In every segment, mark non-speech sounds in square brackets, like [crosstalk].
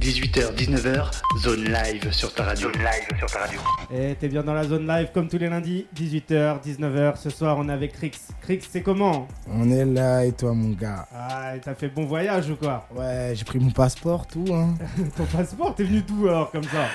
18h, 19h, zone live sur ta radio. Zone live sur ta radio. Et t'es bien dans la zone live comme tous les lundis, 18h, 19h. Ce soir, on est avec Crix. Crix, c'est comment? On est là et toi mon gars? Ah, t'as fait bon voyage ou quoi? Ouais, j'ai pris mon passeport, tout hein. [laughs] Ton passeport, t'es venu d'où alors comme ça?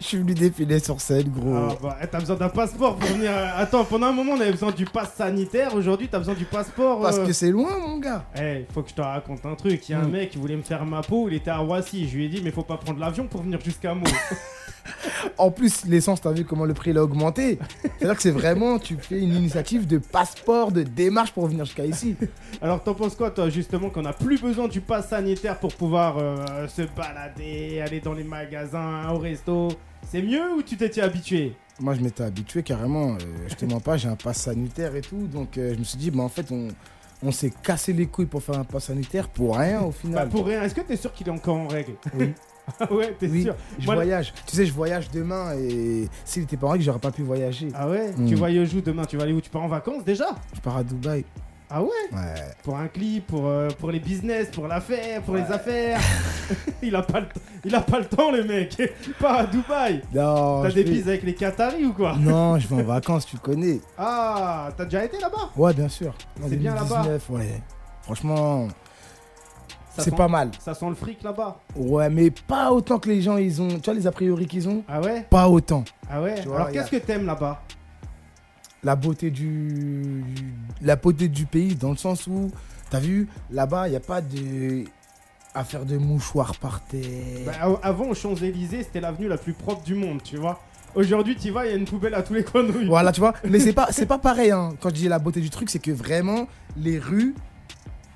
Je suis venu défiler sur scène, gros. Ah, bah, eh, T'as besoin d'un passeport pour venir. euh, Attends, pendant un moment, on avait besoin du pass sanitaire. Aujourd'hui, t'as besoin du passeport. Parce euh, que c'est loin, mon gars. Eh, faut que je te raconte un truc. Il y a un Mm. mec qui voulait me faire ma peau, il était à Roissy. Je lui ai dit, mais faut pas prendre l'avion pour venir jusqu'à Meaux. [laughs] En plus, l'essence, t'as vu comment le prix il a augmenté C'est-à-dire que c'est vraiment, tu fais une initiative de passeport, de démarche pour venir jusqu'à ici. Alors, t'en penses quoi, toi, justement, qu'on a plus besoin du pass sanitaire pour pouvoir euh, se balader, aller dans les magasins, au resto? C'est mieux ou tu t'étais habitué? Moi, je m'étais habitué carrément. euh, je te mens pas, j'ai un pass sanitaire et tout. Donc, euh, je me suis dit, bah, en fait, on, on s'est cassé les couilles pour faire un pass sanitaire pour rien au Bah, final. pour rien, est-ce que t'es sûr qu'il est encore en règle? Oui. Ah [laughs] ouais, t'es Oui. sûr Je Moi, voyage. Tu sais, je voyage demain et s'il était pas en règle, j'aurais pas pu voyager. Ah ouais? Mm. Tu voyages où demain? Tu vas aller où? Tu pars en vacances déjà? Je pars à Dubaï. Ah ouais Ouais. Pour un clip, pour, euh, pour les business, pour l'affaire, pour les affaires. [laughs] il, a pas le il a pas le temps, le mec. [laughs] Il part à Dubaï. Non, T'as des bises avec les Qataris ou quoi Non, je vais en vacances, tu connais. Ah, t'as déjà été là-bas Ouais, bien sûr. C'est bien là-bas 2019, Ouais. Franchement, c'est pas mal. Ça sent le fric là-bas. Ouais, mais pas autant que les gens, ils ont. Tu vois, les a priori qu'ils ont Ah ouais Pas autant. Ah ouais vois, Alors a- qu'est-ce que t'aimes là-bas? La beauté du. La beauté du pays, dans le sens où, t'as vu, là-bas, il n'y a pas de. Affaire de mouchoirs par terre. Bah, av- Avant, aux Champs-Élysées, c'était l'avenue la plus propre du monde, tu vois. Aujourd'hui, tu vas, il y a une poubelle à tous les coins de rue. Voilà, tu vois. Mais c'est [laughs] pas, c'est pas pareil, hein. Quand je dis la beauté du truc, c'est que vraiment, les rues,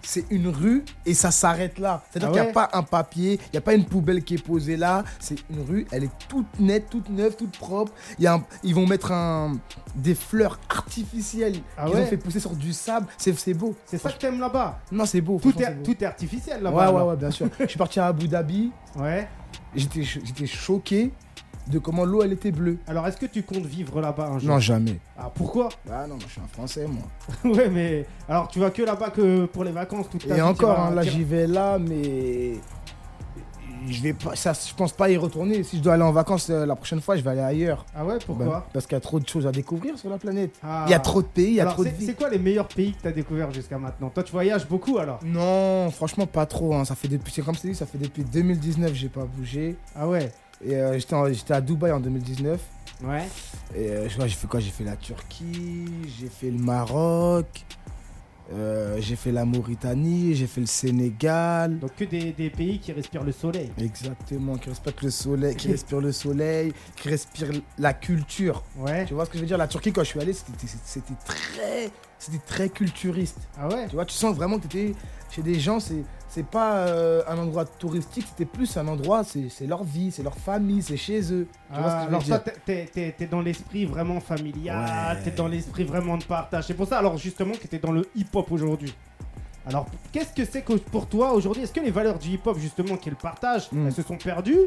c'est une rue et ça s'arrête là. C'est-à-dire Ah qu'il n'y ouais a pas un papier, il n'y a pas une poubelle qui est posée là. C'est une rue, elle est toute nette, toute neuve, toute propre. Il y a un- ils vont mettre un, des fleurs artificielles Ah qu'ils ouais ont fait pousser sur du sable. C'est, c'est beau. C'est ça que t'aimes là-bas Non, c'est beau. tout est, c'est beau. tout est artificiel Ouais, là-bas. ouais, alors. ouais, bien sûr. je suis parti à Abu Dhabi. Ouais. J'étais choqué de comment l'eau, elle était bleue. Alors, est-ce que tu comptes vivre là-bas un jour? Non, jamais. Ah, pourquoi? Ah non, moi, je suis un Français, moi. [laughs] Ouais, mais alors tu vas que là-bas que pour les vacances toute ta Et vie, tu encore, hein, là tu- j'y vais là, mais je vais pas, ça, je pense pas y retourner. Si je dois aller en vacances euh, la prochaine fois, je vais aller ailleurs. Ah ouais, pourquoi? Ben, Parce qu'il y a trop de choses à découvrir sur la planète. Ah. Il y a trop de pays, il y a Alors, trop de c'est- c'est quoi les meilleurs pays que t'as découvert jusqu'à maintenant? Toi, tu voyages beaucoup alors? Non, franchement pas trop. hein. Ça fait depuis, c'est comme t'ai dit, ça fait depuis 2019 j'ai pas bougé. Ah ouais? Et euh, j'étais, à Dubaï en 2019. Ouais. Et euh, j'ai fait quoi? J'ai fait la Turquie, j'ai fait le Maroc, euh, j'ai fait la Mauritanie, j'ai fait le Sénégal. Donc que des, des pays qui respirent le soleil. Exactement, qui respecte le soleil, qui respire le soleil, qui respire la culture. Ouais. Tu vois ce que je veux dire? La Turquie, quand je suis allé, c'était c'était très, c'était très culturiste. Ah ouais? Tu vois, tu sens vraiment que tu étais chez des gens, c'est c'est pas euh, un endroit touristique, c'était plus un endroit, c'est leur vie, c'est leur famille, c'est chez eux. Tu vois ce Ah, que je veux alors toi, t'es- dans l'esprit vraiment familial, Ouais. t'es dans l'esprit vraiment de partage. C'est pour ça, alors justement, que t'es dans le hip-hop aujourd'hui. Alors, qu'est-ce que c'est que pour toi aujourd'hui Est-ce que les valeurs du hip-hop, justement, qui est le partage, Mm. elles se sont perdues?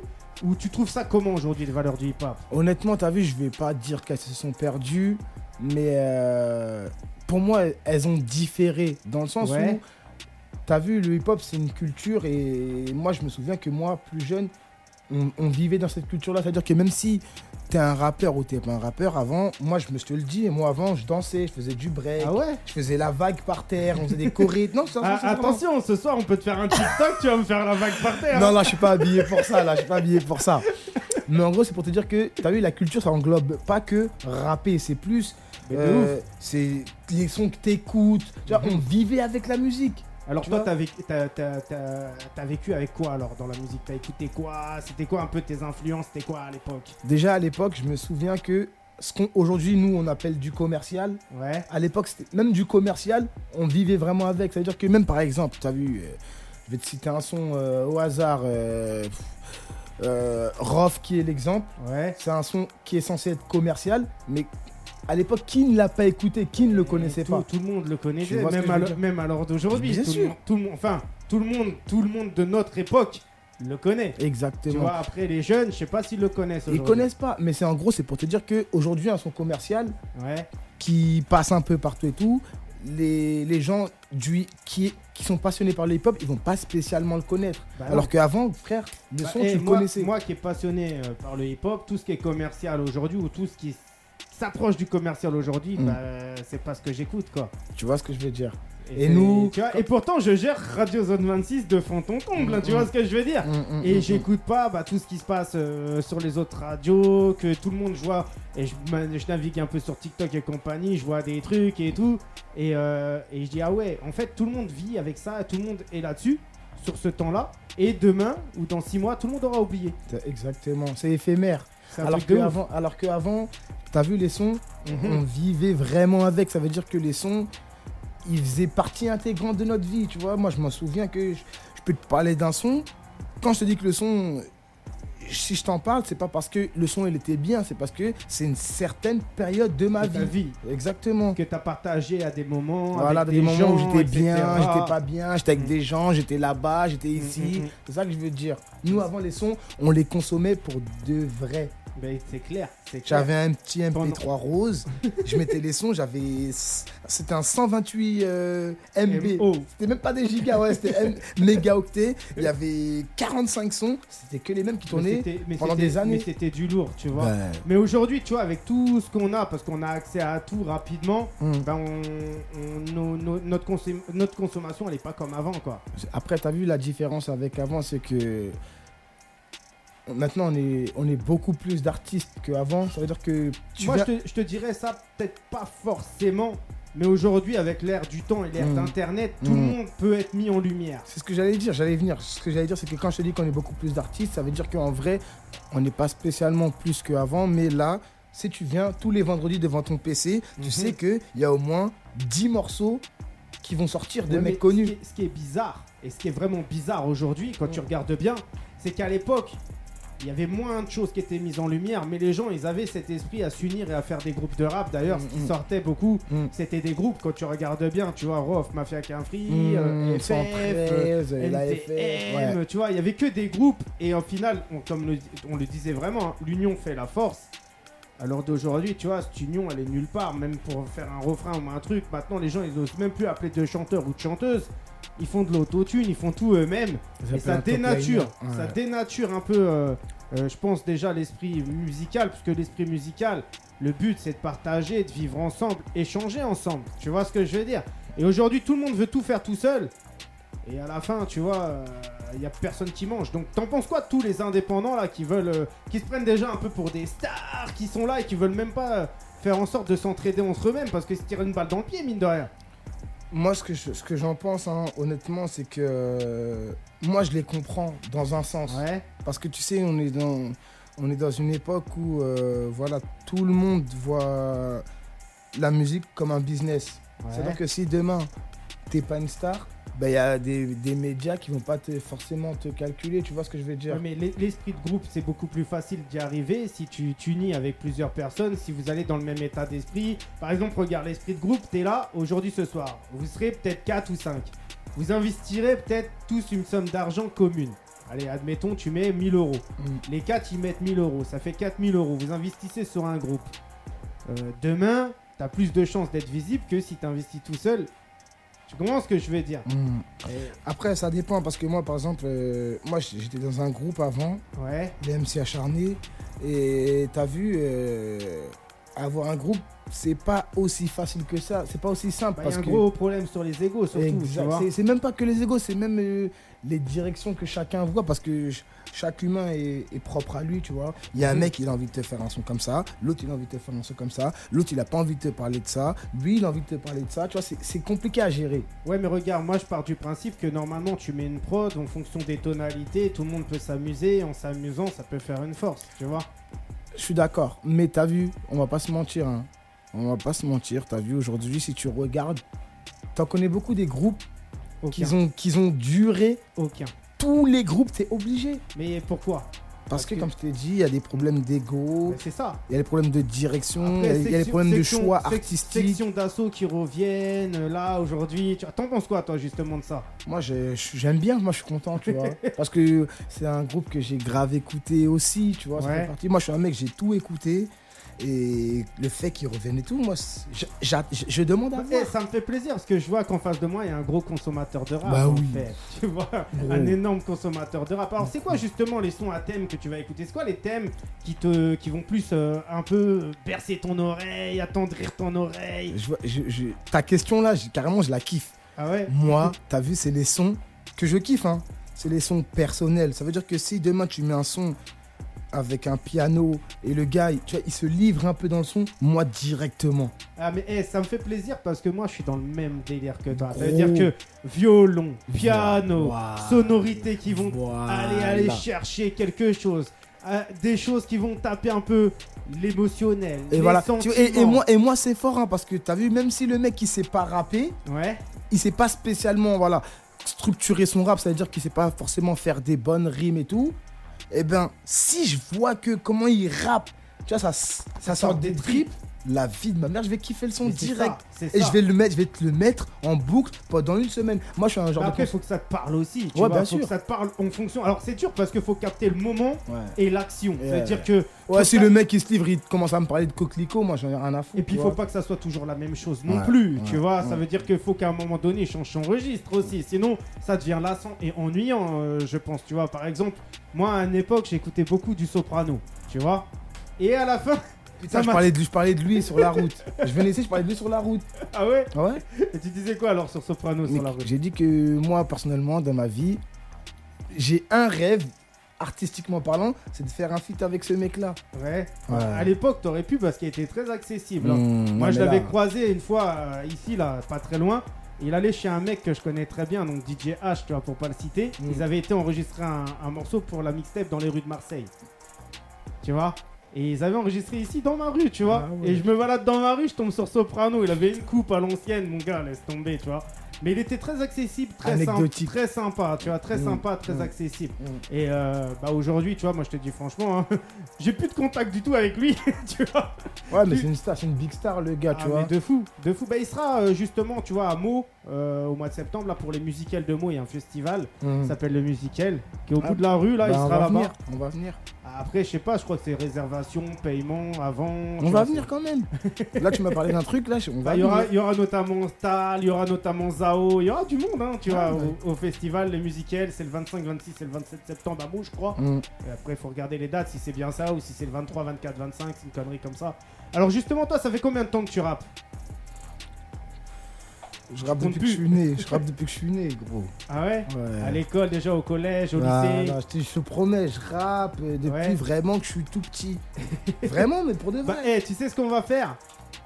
Ou tu trouves ça comment aujourd'hui, les valeurs du hip-hop? Honnêtement, t'as vu, je vais pas dire qu'elles se sont perdues, mais euh, pour moi, elles ont différé dans le sens Ouais. où, t'as vu, le hip-hop, c'est une culture et moi, je me souviens que moi, plus jeune, on, on vivait dans cette culture-là. C'est-à-dire que même si t'es un rappeur ou t'es pas un rappeur, avant, moi, je me je te le dis, moi, avant, je dansais, je faisais du break, Ah ouais je faisais la vague par terre, on faisait des chorés. Non, ça, Ah, Attention, ce soir, on peut te faire un TikTok, tu vas me faire la vague par terre. Non, non, je suis pas habillé pour ça, là, je suis pas habillé pour ça. Mais en gros, c'est pour te dire que, t'as vu, la culture, ça englobe pas que rapper, c'est plus. Euh, c'est les sons que t'écoutes. Tu vois, on vivait avec la musique. Alors Tu toi, t'as vécu, avec quoi alors dans la musique T'as écouté quoi? C'était quoi un peu tes influences? C'était quoi à l'époque? Déjà, à l'époque, je me souviens que ce qu'aujourd'hui, nous, on appelle du commercial, Ouais. à l'époque, c'était même du commercial, on vivait vraiment avec. Ça veut dire que même, par exemple, t'as vu, euh, je vais te citer un son euh, au hasard, euh, euh, Rof, qui est l'exemple. Ouais. C'est un son qui est censé être commercial, mais à l'époque, qui ne l'a pas écouté Qui ne le connaissait tout, pas Tout le monde le connaissait, Tu même que à, même à l'heure d'aujourd'hui. Bien tout sûr. Le, tout le monde, enfin, tout le monde, tout le monde de notre époque le connaît. Tu Exactement. vois, après les jeunes, je sais pas s'ils le connaissent. Ils aujourd'hui. connaissent pas, mais c'est en gros, c'est pour te dire qu'aujourd'hui, un son commercial Ouais. qui passe un peu partout et tout, les, les gens du, qui, qui sont passionnés par le hip-hop, ils vont pas spécialement le connaître. Bah Alors qu'avant, frère, le Bah, son, eh, tu le moi, connaissais. Moi qui est passionné euh, par le hip-hop, tout ce qui est commercial aujourd'hui ou tout ce qui s'approche du commercial aujourd'hui, Mm. bah, c'est pas ce que j'écoute quoi. Tu vois ce que je veux dire Et nous- tu vois, et pourtant je gère Radio Zone 26 de fond en comble, hein, tu Mm, vois mm. ce que je veux dire Mm, mm, Et mm, j'écoute pas bah, tout ce qui se passe euh, sur les autres radios, que tout le monde voit. Et je, navigue un peu sur TikTok et compagnie, je vois des trucs et tout. Et, euh, et je dis, ah ouais, en fait, tout le monde vit avec ça, tout le monde est là-dessus, sur ce temps-là. Et demain, ou dans six mois, tout le monde aura oublié. mm. Exactement, c'est éphémère. C'est un Alors truc de ouf. qu'avant, alors qu'avant, t'as vu les sons, Mhm. on vivait vraiment avec. Ça veut dire que les sons, ils faisaient partie intégrante de notre vie. Tu vois, moi, je m'en souviens que je, je peux te parler d'un son. Quand je te dis que le son, si je t'en parle, c'est pas parce que le son il était bien, c'est parce que c'est une certaine période de ma De ta vie. vie. Exactement. Que t'as partagé à des moments. Voilà, avec des, moments où j'étais etc. bien, j'étais pas bien, j'étais avec des gens, j'étais là-bas, j'étais Mm, ici. mm. C'est ça que je veux dire. Nous, avant les sons, on les consommait pour de vrai. Ben, c'est clair. J'avais un petit MP3 Pendant- rose, je mettais les sons, j'avais. C'était un 128 euh, MB. C'était même pas des gigas, ouais, c'était M- [laughs] mégaoctets. Il y avait 45 sons, c'était que les mêmes qui tournaient. mais pendant des années. Mais c'était du lourd, tu vois. Ben, Mais aujourd'hui, tu vois, avec tout ce qu'on a, parce qu'on a accès à tout rapidement, hum. ben on, notre, consom- notre consommation, elle est pas comme avant, quoi. Après, t'as vu la différence avec avant, c'est que maintenant on est, on est beaucoup plus d'artistes qu'avant. Ça veut dire que tu Moi, viens- je, te, je te dirais ça, peut-être pas forcément, mais aujourd'hui, avec l'ère du temps et l'ère Mm. d'Internet, tout le monde peut être mis en lumière. C'est ce que j'allais dire, j'allais venir. Ce que j'allais dire, c'est que quand je te dis qu'on est beaucoup plus d'artistes, ça veut dire qu'en vrai, on n'est pas spécialement plus qu'avant, mais là, si tu viens tous les vendredis devant ton PC, tu Mhm. sais qu'il y a au moins 10 morceaux qui vont sortir de Ouais, mecs connus. Ce qui, est, ce qui est bizarre, et ce qui est vraiment bizarre aujourd'hui, quand tu regardes bien, c'est qu'à l'époque, il y avait moins de choses qui étaient mises en lumière, mais les gens, ils avaient cet esprit à s'unir et à faire des groupes de rap. D'ailleurs, ce qui Mm, mm. sortait beaucoup, Mm. c'était des groupes, quand tu regardes bien, tu vois, Rof, Mafia Qu'un Free, Mmh, FF, 113, la NTM, FF, ouais. tu vois, il y avait que des groupes, et au final, on, comme le- on le disait vraiment, hein, l'union fait la force. Alors d'aujourd'hui, tu vois, cette union, elle est nulle part, même pour faire un refrain ou un truc. Maintenant, les gens, ils osent même plus appeler de chanteurs ou de chanteuses. Ils font de l'autotune, ils font tout eux-mêmes. Et ça dénature, ça dénature un peu, euh, euh, je pense déjà l'esprit musical, parce que l'esprit musical, le but c'est de partager, de vivre ensemble, échanger ensemble. Tu vois ce que je veux dire? Et aujourd'hui, tout le monde veut tout faire tout seul. Et à la fin, tu vois, il y a personne qui mange. Donc, t'en penses quoi de tous les indépendants là qui veulent, euh, qui se prennent déjà un peu pour des stars, qui sont là et qui veulent même pas euh, faire en sorte de s'entraider entre eux-mêmes parce qu'ils se tirent une balle dans le pied, mine de rien? Moi, ce que, je- ce que j'en pense, hein, honnêtement, c'est que euh, moi, je les comprends dans un sens. Ouais. Parce que tu sais, on est dans, on est dans une époque où euh, voilà, tout le monde voit la musique comme un business. C'est-à-dire que si demain, t'es pas une star, il y a des, des médias qui vont pas te, forcément te calculer, tu vois ce que je veux dire? Ouais, mais l'es- l'esprit de groupe, c'est beaucoup plus facile d'y arriver si tu t'unis avec plusieurs personnes, si vous allez dans le même état d'esprit. Par exemple, regarde l'esprit de groupe, t'es là aujourd'hui ce soir. Vous serez peut-être 4 ou 5. Vous investirez peut-être tous une somme d'argent commune. Allez, admettons, tu mets 1000 euros. Mm. Les 4, ils mettent 1000 euros. Ça fait 4000 euros. Vous investissez sur un groupe. Euh, demain, t'as plus de chances d'être visible que si t'investis tout seul. Tu comprends ce que je veux dire? Mm. Et- Après, ça dépend parce que moi, par exemple, euh, moi j'étais dans un groupe avant, Ouais. les MC acharnés, et t'as vu, euh, avoir un groupe, c'est pas aussi facile que ça, c'est pas aussi simple Bah, Il y a un que. gros problème sur les égos, surtout. C'est- même pas que les égos, c'est même euh, les directions que chacun voit parce que ch- chaque humain est, est propre à lui, tu vois. Il y a un Mhm. mec, il a envie de te faire un son comme ça, l'autre, il a envie de te faire un son comme ça, l'autre, il a pas envie de te parler de ça, lui, il a envie de te parler de ça, tu vois, c'est- c'est compliqué à gérer. Ouais, mais regarde, moi je pars du principe que normalement tu mets une prod en fonction des tonalités, tout le monde peut s'amuser, en s'amusant ça peut faire une force, tu vois. Je suis d'accord, mais t'as vu, on va pas se mentir, hein. on va pas se mentir, t'as vu, aujourd'hui, si tu regardes, t'en connais beaucoup des groupes qui ont, qui ont duré, Aucun. tous les groupes, t'es obligé. Mais pourquoi? Parce que, que- comme je t'ai dit, il y a des problèmes d'ego, C'est ça. il y a des problèmes de direction, il y a- Après, il y a des problèmes section- de choix artistiques. Section d'assaut qui reviennent là aujourd'hui. T'en penses quoi toi justement de ça? Moi, j'ai- j'aime bien, moi, je suis content, tu vois. [laughs] parce que c'est un groupe que j'ai grave écouté aussi, tu vois. Ouais. Moi, je suis un mec, j'ai tout écouté. Et le fait qu'ils reviennent et tout, moi, je, je- je demande à voir. ça me fait plaisir parce que je vois qu'en face de moi, il y a un gros consommateur de rap. Bah oui. fait. Tu vois, Gros. un énorme consommateur de rap. Alors, c'est quoi justement les sons à thème que tu vas écouter? C'est quoi les thèmes qui, te, qui vont plus euh, un peu bercer ton oreille, attendrir ton oreille? Je ta question là, carrément, je la kiffe. Ah ouais? Moi, t'as vu, c'est les sons que je kiffe. Hein. C'est les sons personnels. Ça veut dire que si demain tu mets un son avec un piano et le gars, tu vois, il se livre un peu dans le son, moi directement. Ah mais eh, ça me fait plaisir parce que moi je suis dans le même délire que toi. Ça veut Gros. dire que violon, piano, Voilà. sonorités qui vont Voilà. aller aller chercher quelque chose. Euh, des choses qui vont taper un peu l'émotionnel. Et les voilà. Et, moi, et moi c'est fort hein, parce que t'as vu, même si le mec il sait pas rapper, Ouais. il sait pas spécialement voilà structurer son rap, ça veut dire qu'il sait pas forcément faire des bonnes rimes et tout. Et ben, si je vois que comment il rappe, tu vois, ça, ça sort des tripes, la vie de ma mère, je vais kiffer le son direct. ça, Et ça. je vais le mettre, je vais te le mettre en boucle pendant une semaine. Moi, je suis un genre Mais de après, faut que ça te parle aussi. Tu Ouais, vois, bien faut sûr. que ça te parle en fonction. Alors, c'est dur parce qu'il faut capter le moment Ouais. et l'action. Ouais. C'est-à-dire que. Ouais, si le mec il se livre, il commence à me parler de coquelicot, moi j'en ai rien à foutre. Et puis, il faut pas que ça soit toujours la même chose non plus. tu vois, ça veut dire qu'il faut qu'à un moment donné, il change son registre aussi. Sinon, ça devient lassant et ennuyant, euh, je pense. Tu vois, par exemple, moi, à une époque, j'écoutais beaucoup du soprano. Tu vois Et à la fin. Putain, je parlais, de, je parlais de lui sur la route. je venais ici, je parlais de lui sur la route. Ah ouais Ah ouais Et tu disais quoi alors sur soprano Mais sur la route? J'ai dit que moi, personnellement, dans ma vie, j'ai un rêve, artistiquement parlant, c'est de faire un feat avec ce mec-là. Ouais. Ouais. À l'époque, t'aurais pu parce qu'il était très accessible. hein. Mmh, Moi, je l'avais là- croisé une fois euh, ici, là, pas très loin. Il allait chez un mec que je connais très bien, donc DJ H, tu vois, pour pas le citer. Mm. Ils avaient été enregistrer un, un morceau pour la mixtape dans les rues de Marseille. Tu vois? Et ils avaient enregistré ici dans ma rue, tu vois. Ah ouais. Et je me balade dans ma rue, je tombe sur Soprano. Il avait une coupe à l'ancienne, mon gars, laisse tomber, tu vois. Mais il était très accessible, très sympa, Anecdotique. très sympa, tu vois, très Mm. sympa, très Mm. accessible. Mm. Et euh, bah aujourd'hui, tu vois, moi je te dis franchement, hein, [laughs] j'ai plus de contact du tout avec lui, [laughs] tu vois. Ouais, mais c'est une star, c'est une big star, le gars, Ah, tu vois. mais de fou, de fou. Bah, il sera euh, justement, tu vois, à Meaux euh, au mois de septembre, là, pour les musicales de Meaux. Il y a un festival Mmh. qui s'appelle le Musical, qui est au Ah, bout de la rue, là, Bah, il sera là-bas. On va venir. Après, je sais pas, je crois que c'est réservation, paiement, avant. On va venir quand même. [laughs] là, tu m'as parlé d'un truc, là, on Bah, va il y, aura, venir. il y aura notamment Stal, il y aura notamment Zao, il y aura du monde, hein, tu Ah, vois, ouais. au, au festival, les musicales, c'est le 25, 26 et le 27 septembre à Meaux, je crois. Mmh. Et après, il faut regarder les dates, si c'est bien ça ou si c'est le 23, 24, 25, c'est une connerie comme ça. Alors, justement, toi, ça fait combien de temps que tu rappes? Je rappe depuis que je suis né. Je rappe depuis que je suis né, gros. Ah ouais? Ouais. À l'école, déjà, au collège, au Ah, lycée? non, je, te, je te promets, je rappe euh, depuis Ouais. vraiment que je suis tout petit. vraiment, mais pour de Bah, vrai. eh, tu sais ce qu'on va faire?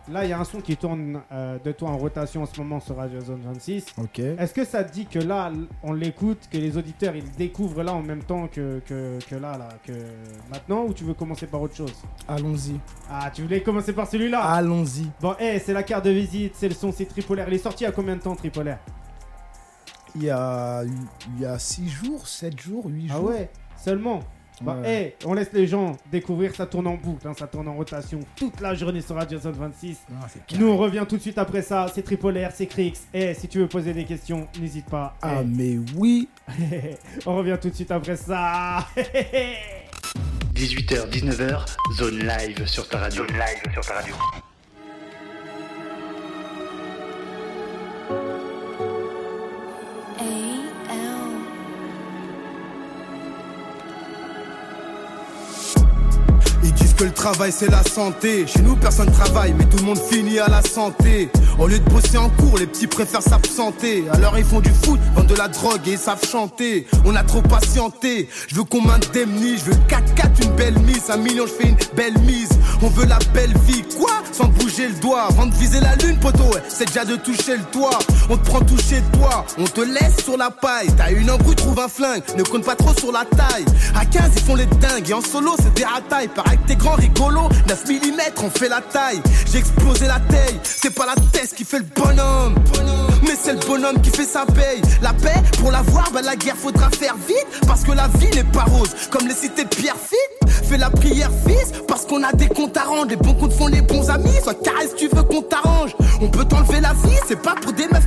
Là, il y a un son qui tourne euh, de toi en rotation en ce moment sur Radio Zone 26. ok. Est-ce que ça te dit que là, on l'écoute, que les auditeurs ils le découvrent là en même temps que, que, que là, là, que maintenant ou tu veux commencer par autre chose? Allons-y. Ah, tu voulais commencer par celui-là? Allons-y. Bon, eh, c'est la carte de visite, c'est le son, c'est Tripolaire. Il est sorti il y a combien de temps, Tripolaire? Il y a, il y a 6 jours, 7 jours, 8 jours. Ah ouais Seulement Bah, Ouais. eh, on laisse les gens découvrir, ça tourne en boucle, hein, ça tourne en rotation toute la journée sur Radio Zone 26. Non, c'est Nous, on revient tout de suite après ça. C'est Tripolaire, c'est Crix. Eh, si tu veux poser des questions, n'hésite pas. Ah, mais oui. Eh, [laughs] on revient tout de suite après ça. [laughs] 18h, 19h, zone live sur ta radio. Zone live sur ta radio. Que le travail c'est la santé. Chez nous personne travaille, mais tout le monde finit à la santé. Au lieu de bosser en cours, les petits préfèrent s'absenter. Alors ils font du foot, vendent de la drogue et ils savent chanter. On a trop patienté. Je veux qu'on m'indemnise, je veux 4-4 une belle mise. Un million, je fais une belle mise. On veut la belle vie, quoi? Sans bouger le doigt. Avant de viser la lune, poteau, c'est déjà de toucher le toit. On te prend toucher toi, on te laisse sur la paille. T'as une embrouille, trouve un flingue. Ne compte pas trop sur la taille. À 15, ils font les dingues. Et en solo, c'est des ratailles. Pareil t'es rigolo. 9 mm, on fait la taille. J'ai explosé la taille. C'est pas la tête qui fait le bonhomme. Mais c'est le bonhomme qui fait sa paye. La paix, pour l'avoir, bah la guerre faudra faire vite. Parce que la vie n'est pas rose. Comme les cités de Pierre. Fais la prière, fils. Parce qu'on a des comptes à rendre. Les bons comptes font les bons amis. Sois carré si tu veux qu'on t'arrange. On peut t'enlever la vie, c'est pas pour des meufs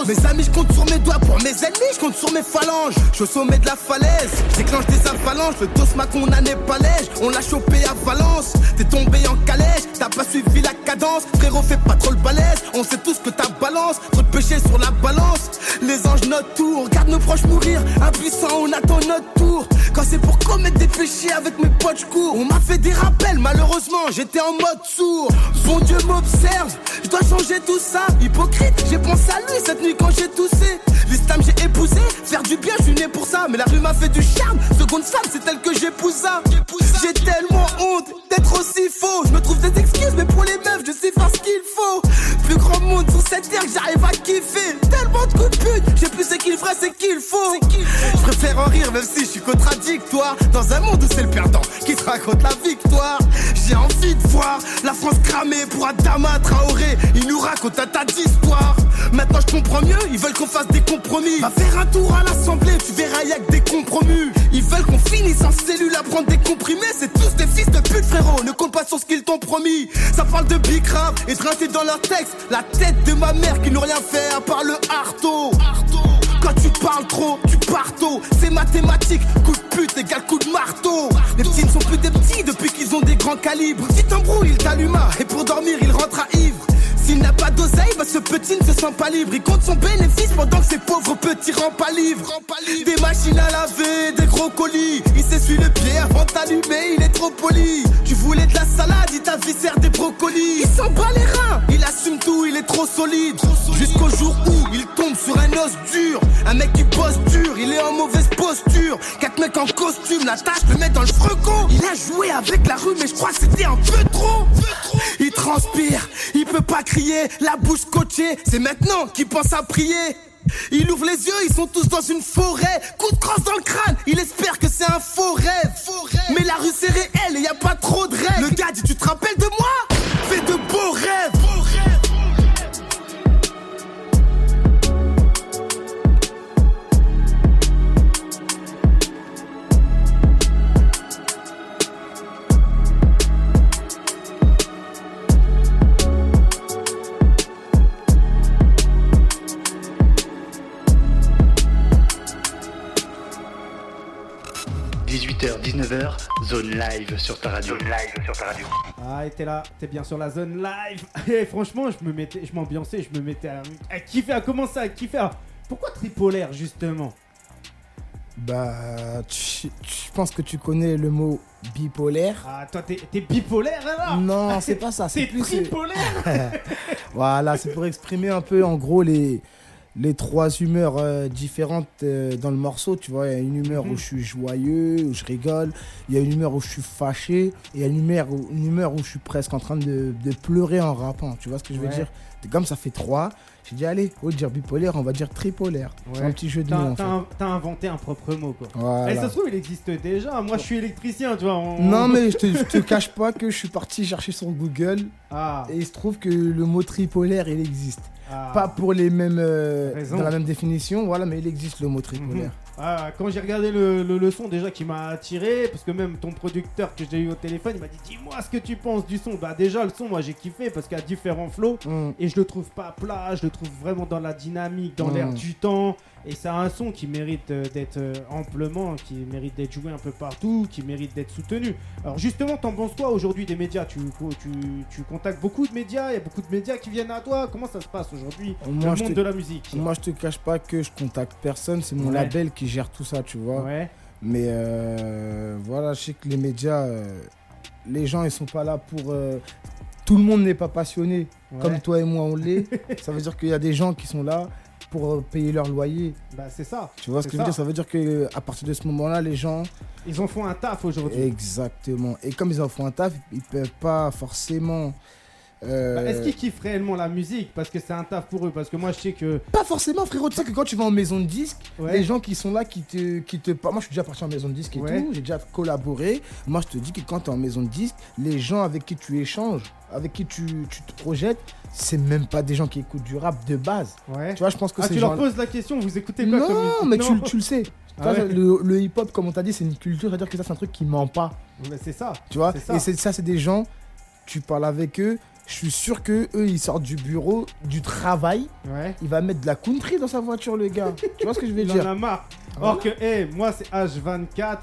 qu'on. Mes amis, je compte sur mes doigts. Pour mes ennemis, je compte sur mes phalanges. Je suis au sommet de la falaise. J'éclenche des avalanches. Le dos m'a condamné pas lège. On l'a chopé à Valence. T'es tombé en calèche. T'as pas suivi la cadence. Frérot, fais pas trop le balèze. On sait tous que ta balance. Trop de péché sur la balance. Les anges notre tour. Regarde nos proches mourir. Impuissant, on attend notre tour. Quand c'est pour commettre des péchés avec mes potes, cours. On m'a fait des rappels, malheureusement, j'étais en mode sourd. Bon Dieu m'observe, je dois changer tout ça. Hypocrite, j'ai pensé à lui cette nuit quand j'ai toussé. L'islam j'ai épousé, faire du bien, je suis né pour ça. Mais la rue m'a fait du charme, seconde femme, c'est elle que j'épousa. J'ai tellement honte d'être aussi faux. Je me trouve des excuses, mais pour les meufs, je sais faire ce qu'il faut. Plus grand monde sur cette terre, j'arrive à kiffer. Tellement de coups de pute, j'ai plus ce qu'il ferait, c'est qu'il faut. Je préfère en rire, même si je suis contradictoire. Dans un monde où c'est le perdant qui te raconte la victoire. J'ai envie de voir la France cramée pour Adama Traoré. Il nous raconte un tas d'histoires. Maintenant je comprends ils veulent qu'on fasse des compromis. Va faire un tour à l'Assemblée, tu verras y'a que des compromis. Ils veulent qu'on finisse en cellule à prendre des comprimés. C'est tous des fils de pute, frérot. Ne compte pas sur ce qu'ils t'ont promis. Ça parle de big rap et de dans leur texte. La tête de ma mère qui n'ont rien fait à part le harto. Quand tu parles trop, tu parto. C'est mathématique, coup de pute égale coup de marteau. Les petits ne sont plus des petits depuis qu'ils ont des grands calibres. Si t'embrouilles, il t'alluma et pour dormir, il rentre à ivre. S'il n'a pas d'oseille, bah ce petit ne se sent pas libre. Il compte son bénéfice pendant que ces pauvres petits rendent pas livres. Des machines à laver, des gros colis. Il s'essuie le pied avant d'allumer, il est trop poli. Tu voulais de la salade, il t'a viscère des brocolis. Il s'en bat les reins, il assume tout, il est trop solide. Jusqu'au jour où il tombe sur un os dur. Un mec qui bosse dur, il est en mauvaise posture. Quatre mecs en costume, la tâche le met dans le freco. Il a joué avec la rue, mais je crois que c'était un peu trop. Il transpire, il peut pas crier, la bouche coachée. C'est maintenant qu'il pense à prier. Il ouvre les yeux, ils sont tous dans une forêt. Coup de crosse dans le crâne, il espère que c'est un faux. Mais la rue c'est réel et y a pas trop de rêves. Le gars dit Tu te rappelles de moi? Fais de beaux rêves. 18h, 19h, zone live sur ta radio. Zone live sur ta radio. Ah, et t'es là, t'es bien sur la zone live. [laughs] Et franchement, je me mettais, je m'ambiançais, je me mettais à, à kiffer, à commencer à kiffer. Alors, pourquoi tripolaire justement? Bah, tu- je pense que tu connais le mot bipolaire. Ah, toi, t'es t'es bipolaire alors? Non, c'est pas ça. C'est C'est plus. tripolaire? [laughs] Voilà, c'est pour exprimer un peu en gros les, les trois humeurs euh, différentes euh, dans le morceau. Tu vois, il y a une humeur Mhm. où je suis joyeux, où je rigole. Il y a une humeur où je suis fâché. Et il y a une humeur où, une humeur où je suis presque en train de, de pleurer en rappant. Tu vois ce que je veux Ouais. dire? Comme ça fait trois. J'ai dit, allez, au dire bipolaire, on va dire tripolaire. C'est un petit jeu de mots T'as en fait. inventé un propre mot quoi. Voilà. Et ça se trouve, il existe déjà. Moi, je suis électricien, tu vois. on- Non, mais [laughs] je te, je te cache pas que je suis parti chercher sur Google Ah, et il se trouve que le mot tripolaire il existe. ah. Pas pour les mêmes. euh, dans la même définition, voilà, mais il existe le mot tripolaire. Ah, quand j'ai regardé le, le, le son déjà qui m'a attiré, parce que même ton producteur que j'ai eu au téléphone, il m'a dit dis-moi ce que tu penses du son. Bah déjà le son moi j'ai kiffé parce qu'il y a différents flows Hum. et je le trouve pas plat, je le trouve vraiment dans la dynamique, dans Mm. l'air du temps et c'est un son qui mérite euh, d'être euh, amplement, qui mérite d'être joué un peu partout, qui mérite d'être soutenu. Alors justement t'en penses quoi aujourd'hui des médias? Tu, tu, tu contactes beaucoup de médias, il y a beaucoup de médias qui viennent à toi, comment ça se passe aujourd'hui Moi, le monde te- de la musique? Moi, je te cache pas que je contacte personne, c'est mon Ouais. label qui gère tout ça, tu vois. Ouais, Mais euh, voilà, je sais que les médias, euh, les gens, ils sont pas là pour. euh, tout le monde n'est pas passionné ouais. comme toi et moi on l'est. [laughs] ça veut dire qu'il y a des gens qui sont là pour payer leur loyer. bah c'est ça. Tu vois ce que je veux ça. dire? Ça veut dire que à partir de ce moment-là, les gens. Ils en font un taf aujourd'hui. Exactement. Et comme ils en font un taf, ils peuvent pas forcément. Euh, Bah, Est-ce qu'ils kiffent réellement la musique Parce que c'est un taf pour eux. Parce que moi, je sais que. Pas forcément, frérot. Tu sais que quand tu vas en maison de disque, Ouais. les gens qui sont là, qui te, qui te parlent. Moi, je suis déjà parti en maison de disque et Ouais. tout. J'ai déjà collaboré. Moi, je te dis que quand tu es en maison de disque, les gens avec qui tu échanges, avec qui tu, tu te projettes, c'est même pas des gens qui écoutent du rap de base. Ouais. Tu vois, je pense que Ah, tu leur poses la question, vous écoutez quoi comme Non, musique? mais Non. tu, tu le sais. Ah le, le hip-hop, comme on t'a dit, c'est une culture. C'est-à-dire que ça, c'est un truc qui ment pas. Mais c'est ça. Tu vois ça. Et ça, c'est des gens, tu parles avec eux, je suis sûr que eux ils sortent du bureau, du travail, Ouais. il va mettre de la country dans sa voiture le gars. [laughs] tu vois ce que je veux Il en dire? a marre. Or que, hé, moi c'est H24,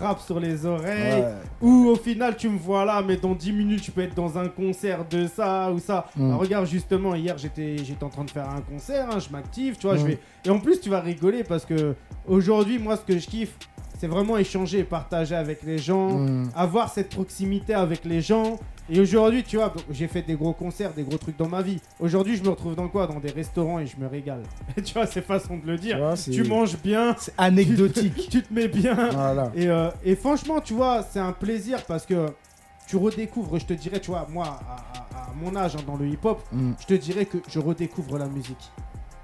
rap sur les oreilles. Ouais. Ou au final, tu me vois là, mais dans 10 minutes, tu peux être dans un concert de ça ou ça. Mm. Alors, regarde, justement, hier, j'étais j'étais en train de faire un concert, hein, je m'active, tu vois. Je Mm. vais... Et en plus, tu vas rigoler parce que aujourd'hui, moi, ce que je kiffe, c'est vraiment échanger et partager avec les gens, Mm. avoir cette proximité avec les gens. Et aujourd'hui, tu vois, j'ai fait des gros concerts, des gros trucs dans ma vie. Aujourd'hui, je me retrouve dans quoi? Dans des restaurants et je me régale. [laughs] tu vois, c'est façon de le Tu dire. vois, Tu manges bien, C'est anecdotique. [laughs] tu te mets bien. voilà. Et, euh, et franchement, tu vois, c'est un plaisir parce que tu redécouvres, je te dirais, tu vois, moi, à, à- à mon âge hein, dans le hip-hop, Mm. je te dirais que je redécouvre la musique.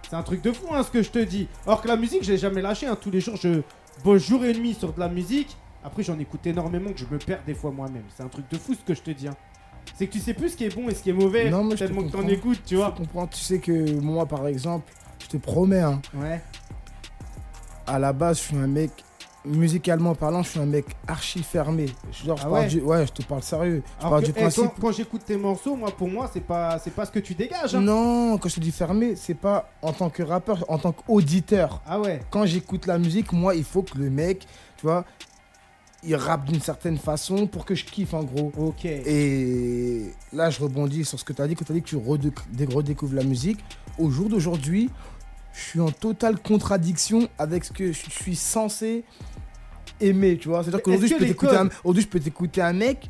C'est un truc de fou, hein, ce que je te dis. Or que la musique, je l'ai jamais lâché. hein. Tous les jours, je bosse jour et nuit sur de la musique. Après, j'en écoute énormément que je me perds des fois moi-même. C'est un truc de fou, ce que je te dis. hein. C'est que tu sais plus ce qui est bon et ce qui est mauvais. Non, mais je te tellement que t'en écoutes, tu vois. Tu comprends, tu sais que moi par exemple, je te promets, hein, Ouais. à la base, je suis un mec, musicalement parlant, je suis un mec archi fermé. Je, genre, je Ah parle ouais du- ouais, je te parle sérieux. Je Alors parle que, du eh, quand, quand j'écoute tes morceaux, moi, pour moi, c'est pas, c'est pas ce que tu dégages. hein. Non, quand je te dis fermé, c'est pas en tant que rappeur, en tant qu'auditeur. Ah ouais. Quand j'écoute la musique, moi, il faut que le mec, tu vois, il rappe d'une certaine façon pour que je kiffe en gros. Ok. Et là, je rebondis sur ce que tu as dit, que tu as dit que tu redéc- dé- redécouvres la musique. Au jour d'aujourd'hui, je suis en totale contradiction avec ce que je suis censé aimer, tu vois. C'est-à-dire qu'aujourd'hui, je, codes- je peux t'écouter un mec,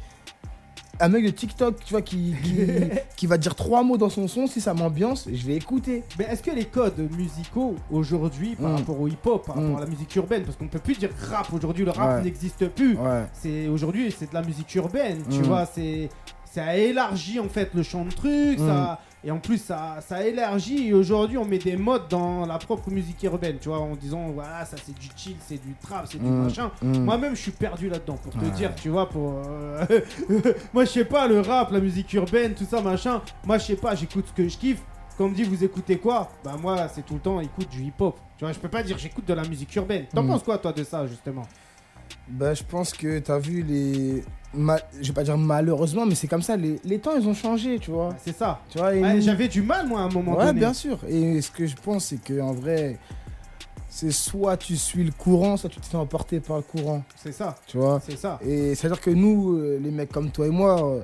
un mec de TikTok, tu vois, qui, qui, [laughs] qui va dire trois mots dans son son, si ça m'ambiance, je vais écouter. Mais est-ce que les codes musicaux aujourd'hui par Mm. rapport au hip-hop, par rapport à la musique urbaine, parce qu'on peut plus dire rap aujourd'hui, le rap Ouais. n'existe plus. Ouais. C'est aujourd'hui c'est de la musique urbaine, tu Mm. vois, c'est ça a élargi en fait le champ de trucs, ça et en plus ça ça élargit et aujourd'hui on met des modes dans la propre musique urbaine, tu vois, en disant voilà ça c'est du chill, c'est du trap, c'est du Mm. machin. Mm. Moi-même, je suis perdu là-dedans pour te Ouais. dire, tu vois, pour. euh, [laughs] Moi, je sais pas, le rap, la musique urbaine, tout ça, machin. Moi, je sais pas, j'écoute ce que je kiffe. Quand on me dit, vous écoutez quoi? Bah, moi, c'est tout le temps, écoute du hip-hop. Tu vois, je peux pas dire, j'écoute de la musique urbaine. T'en Mm. penses quoi, toi, de ça, justement? Bah, je pense que tu as vu les. ma- Je vais pas dire malheureusement, mais c'est comme ça. Les... les temps, ils ont changé, tu vois. Bah, C'est ça. Tu vois Ouais, nous- J'avais du mal, moi, à un moment Ouais, donné. bien sûr. Et ce que je pense, c'est que en vrai, c'est soit tu suis le courant, soit tu te fais emporter par le courant. C'est ça, Tu vois. c'est ça. Et c'est-à-dire que nous, euh, les mecs comme toi et moi, euh,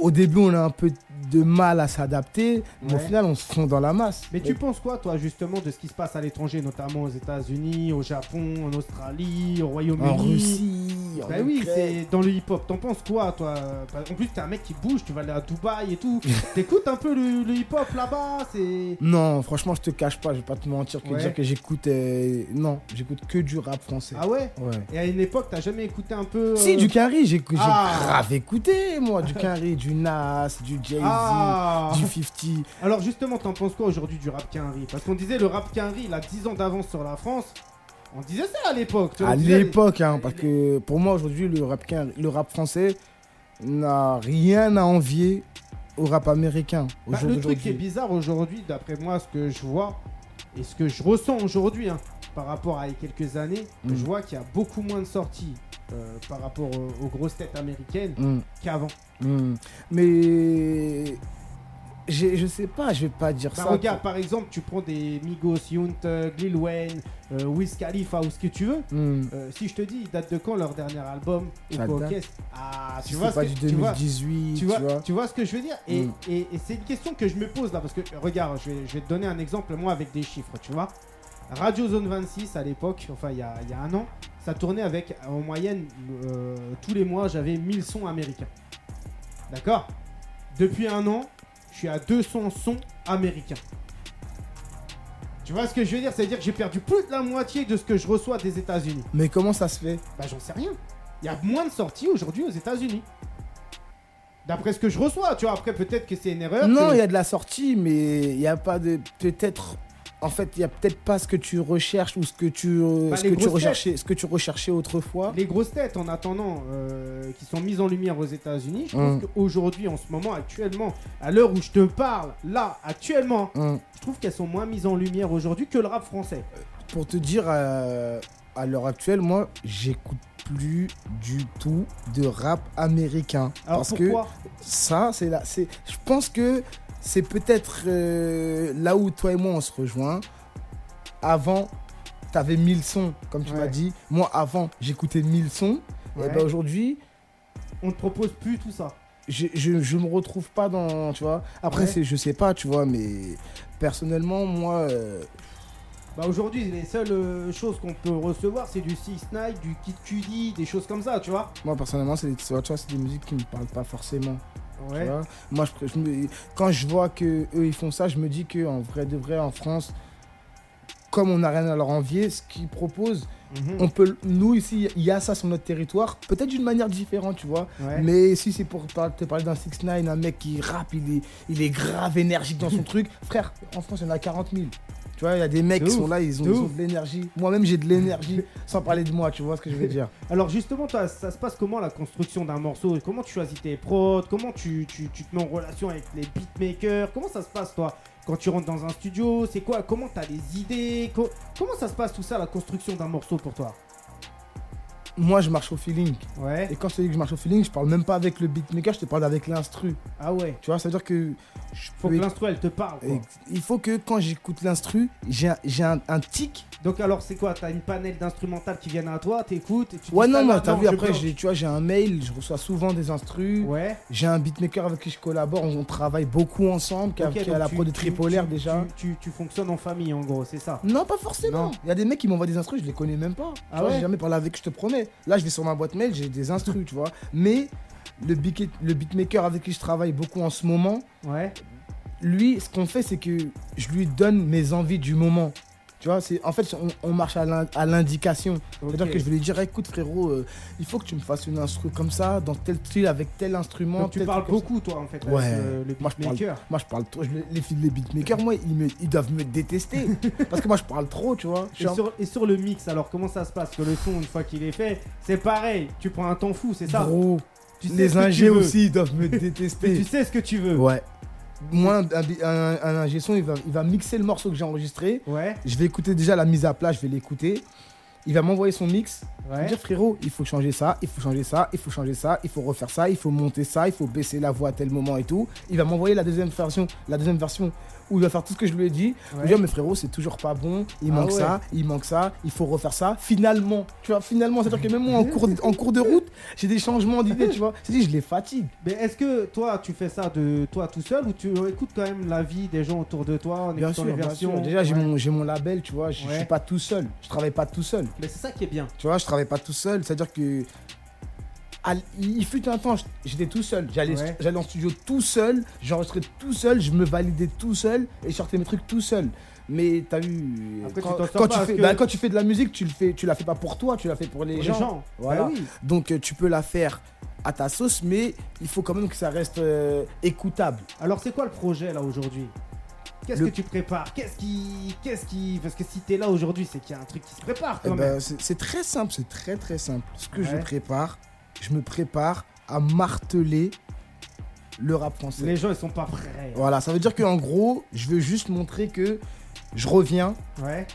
au début, on a un peu de mal à s'adapter, mais au final, on se fond dans la masse. Mais tu penses quoi, toi, justement, de ce qui se passe à l'étranger, notamment aux États-Unis, au Japon, en Australie, au Royaume-Uni? En Russie, en Bah oui, c'est dans le hip-hop. T'en penses quoi, toi? Bah, En plus, t'es un mec qui bouge, tu vas aller à Dubaï et tout. [laughs] T'écoutes un peu le, le hip-hop là-bas C'est. Non, franchement, je te cache pas, je vais pas te mentir, que Ouais. dire que j'écoute. euh, Non, j'écoute que du rap français. Ah ouais? Ouais. Et à une époque, t'as jamais écouté un peu. Si, euh, du Carry, j'ai Ah. grave écouté, moi, du Carry, du Nas, du Jay-Z, Ah du 50. Alors justement, t'en penses quoi aujourd'hui du rap Quinry Parce qu'on disait le rap Quinry, il a 10 ans d'avance sur la France. On disait ça à l'époque. À l'époque, hein, parce que pour moi, aujourd'hui, le rap, le rap français n'a rien à envier au rap américain. Au Bah, le truc qui est bizarre aujourd'hui, d'après moi, ce que je vois et ce que je ressens aujourd'hui hein, par rapport à il y a quelques années, Mm. je vois qu'il y a beaucoup moins de sorties euh, par rapport aux, aux grosses têtes américaines Hmm, qu'avant. hmm. Mais je sais pas, je vais pas dire Bah, ça. regarde, par exemple, tu prends des Migos, Yount, euh, Lil Wayne, euh, Wiz Khalifa ou ce que tu veux. Hmm. Euh, si je te dis, date de quand leur dernier album ou Ça quoi Ah, tu vois, ce pas que- du tu vois, 2018, tu vois, tu vois ce que je veux dire? Et, Mm. et- et c'est une question que je me pose là, parce que regarde, je vais, je vais te donner un exemple, moi, avec des chiffres, tu vois. Radio Zone 26 à l'époque, enfin il y a, il y a un an, ça tournait avec en moyenne euh, tous les mois j'avais 1000 sons américains. D'accord? Depuis un an, suis à 200 sons américains. Tu vois ce que je veux dire? C'est-à-dire que j'ai perdu plus de la moitié de ce que je reçois des États-Unis. Mais comment ça se fait? Bah j'en sais rien. Il y a moins de sorties aujourd'hui aux États-Unis. D'après ce que je reçois, tu vois, après peut-être que c'est une erreur. Non, que- il y a de la sortie, mais il n'y a pas de. Peut-être. En fait, il y a peut-être pas ce que tu recherches ou ce que tu, euh, Bah, ce que tu recherchais, ce que tu recherchais autrefois. Les grosses têtes, en attendant, euh, qui sont mises en lumière aux États-Unis, je Hum. trouve qu'aujourd'hui, en ce moment, actuellement, à l'heure où je te parle, là, actuellement, Hein. je trouve qu'elles sont moins mises en lumière aujourd'hui que le rap français. Pour te dire, euh, à l'heure actuelle, moi, j'écoute plus du tout de rap américain. Alors parce que pourquoi? ça, c'est là. c'est- Je pense que c'est peut-être euh, là où toi et moi on se rejoint. Avant, t'avais 1000 sons, comme tu Ouais. m'as dit. Moi, avant, j'écoutais 1000 sons. Ouais. Et ben aujourd'hui, On te propose plus tout ça. je, je, je me retrouve pas dans. Tu vois. Après, Ouais. c'est, je sais pas, tu vois, mais personnellement, moi. euh, Bah aujourd'hui, les seules euh, choses qu'on peut recevoir, c'est du 6 Night, du Kid Cudi, des choses comme ça, tu vois. moi, personnellement, c'est, des- tu vois, c'est des musiques qui me parlent pas forcément. Tu Ouais. vois. Moi, je, je me- quand je vois que eux ils font ça, je me dis que en vrai de vrai, en France, comme on n'a rien à leur envier, ce qu'ils proposent, Mhm. on peut, nous ici, il y a ça sur notre territoire, peut-être d'une manière différente, tu vois. Ouais. Mais si c'est pour te parler d'un 6 9 un mec qui rappe, il est, il est grave énergique dans son [laughs] truc, frère, en France, il y en a 40 000. Tu vois, il y a des mecs qui sont là, ils ont, de ils ont de l'énergie. Moi-même, j'ai de l'énergie, [laughs] sans parler de moi, tu vois ce que je veux dire. Alors justement, toi, ça se passe comment la construction d'un morceau? Comment tu choisis tes prods? Comment tu, tu, tu te mets en relation avec les beatmakers? Comment ça se passe toi quand tu rentres dans un studio? C'est quoi? Comment t'as des idées? Co- Comment ça se passe tout ça, la construction d'un morceau pour toi? Moi, je marche au feeling. Ouais. Et quand je te dis que je marche au feeling, je parle même pas avec le beatmaker, je te parle avec l'instru. Ah ouais. Tu vois, ça veut dire que je Faut peux que l'instru elle te parle. quoi. Il faut que quand j'écoute l'instru, j'ai un, j'ai un, un tic. Donc alors c'est quoi? T'as une panel d'instrumentales qui viennent à toi, t'écoutes et tu Ouais, dis, non, mais là, t'as non, vu, après, tu vois, j'ai un mail, je reçois souvent des instrus. Ouais. J'ai un beatmaker avec qui je collabore, on, on travaille beaucoup ensemble, qui a, Ok, qui a la prod de tripolaire déjà. Tu, tu- tu fonctionnes en famille en gros, c'est ça? Non, pas forcément. Non. Il y a des mecs qui m'envoient des instrus, je les connais même pas. Ah ouais J'ai jamais parlé avec, je te promets. Là, je vais sur ma boîte mail, j'ai des instrus, tu vois. Mais le, beat- le beatmaker avec qui je travaille beaucoup en ce moment, Ouais. lui, ce qu'on fait, c'est que je lui donne mes envies du moment. Tu vois, en fait, on, on marche à l'in- à l'indication. C'est-à-dire que je vais lui dire, écoute frérot, euh, il faut que tu me fasses une instru comme ça, dans tel style, avec tel instrument. Donc tu parles beaucoup toi en fait Ouais. avec euh, le Moi, je parle- beatmaker. ça. Moi, je parle trop. les les beatmakers, moi, ils, me- ils doivent me détester. [laughs] parce que moi, je parle trop, tu vois. Et un- sur, et sur le mix, alors comment ça se passe? Que le son, une fois qu'il est fait, c'est pareil. Tu prends un temps fou, c'est ça? Gros, Tu sais les tu ingés aussi, ils doivent me [laughs] Tu détester. sais ce que tu veux. ouais. Moi, un, un, un ingé son, il va, il va mixer le morceau que j'ai enregistré. Ouais. Je vais écouter déjà la mise à plat, je vais l'écouter. Il va m'envoyer son mix. Je vais Ouais. dire frérot, il faut changer ça, il faut changer ça, il faut changer ça, il faut refaire ça, il faut monter ça, il faut baisser la voix à tel moment et tout. Il va m'envoyer la deuxième version, la deuxième version où il va faire tout ce que je lui ai dit. Ouais. dire mais frérot, c'est toujours pas bon, il Ah manque ouais. ça, il manque ça, il faut refaire ça. Finalement, tu vois, finalement, c'est-à-dire que même moi en cours, en cours de route, j'ai des changements d'idées, tu vois. C'est dit, je les fatigue. Mais est-ce que toi, tu fais ça de toi tout seul ou tu écoutes quand même la vie des gens autour de toi en Bien écoutant sûr, les bien versions? sûr. Déjà, j'ai Ouais. mon, j'ai mon label, tu vois, je, je suis pas tout seul, je travaille pas tout seul. Mais c'est ça qui est bien. Tu vois, je travaille pas tout seul. C'est-à-dire que. Il fut un temps, j'étais tout seul. J'allais Ouais. j'allais en studio tout seul, j'enregistrais tout seul, je me validais tout seul et je sortais mes trucs tout seul. Mais t'as vu. Après, quand, quand tu fais, que- bah, quand tu fais de la musique, tu le fais, tu la fais pas pour toi, tu la fais pour les, Pour gens. les gens. Voilà. Bah oui. Donc euh, tu peux la faire à ta sauce, mais il faut quand même que ça reste euh, écoutable. Alors c'est quoi le projet là aujourd'hui? Qu'est-ce Le- que tu prépares? Qu'est-ce qui. Qu'est-ce qui. Parce que si t'es là aujourd'hui, c'est qu'il y a un truc qui se prépare Eh quand ben, même. c'est très simple, c'est très très simple. Ce que je prépare, je me prépare à marteler le rap français. Les gens ils sont pas prêts. Voilà, ça veut dire qu'en gros, je veux juste montrer que je reviens. Ouais.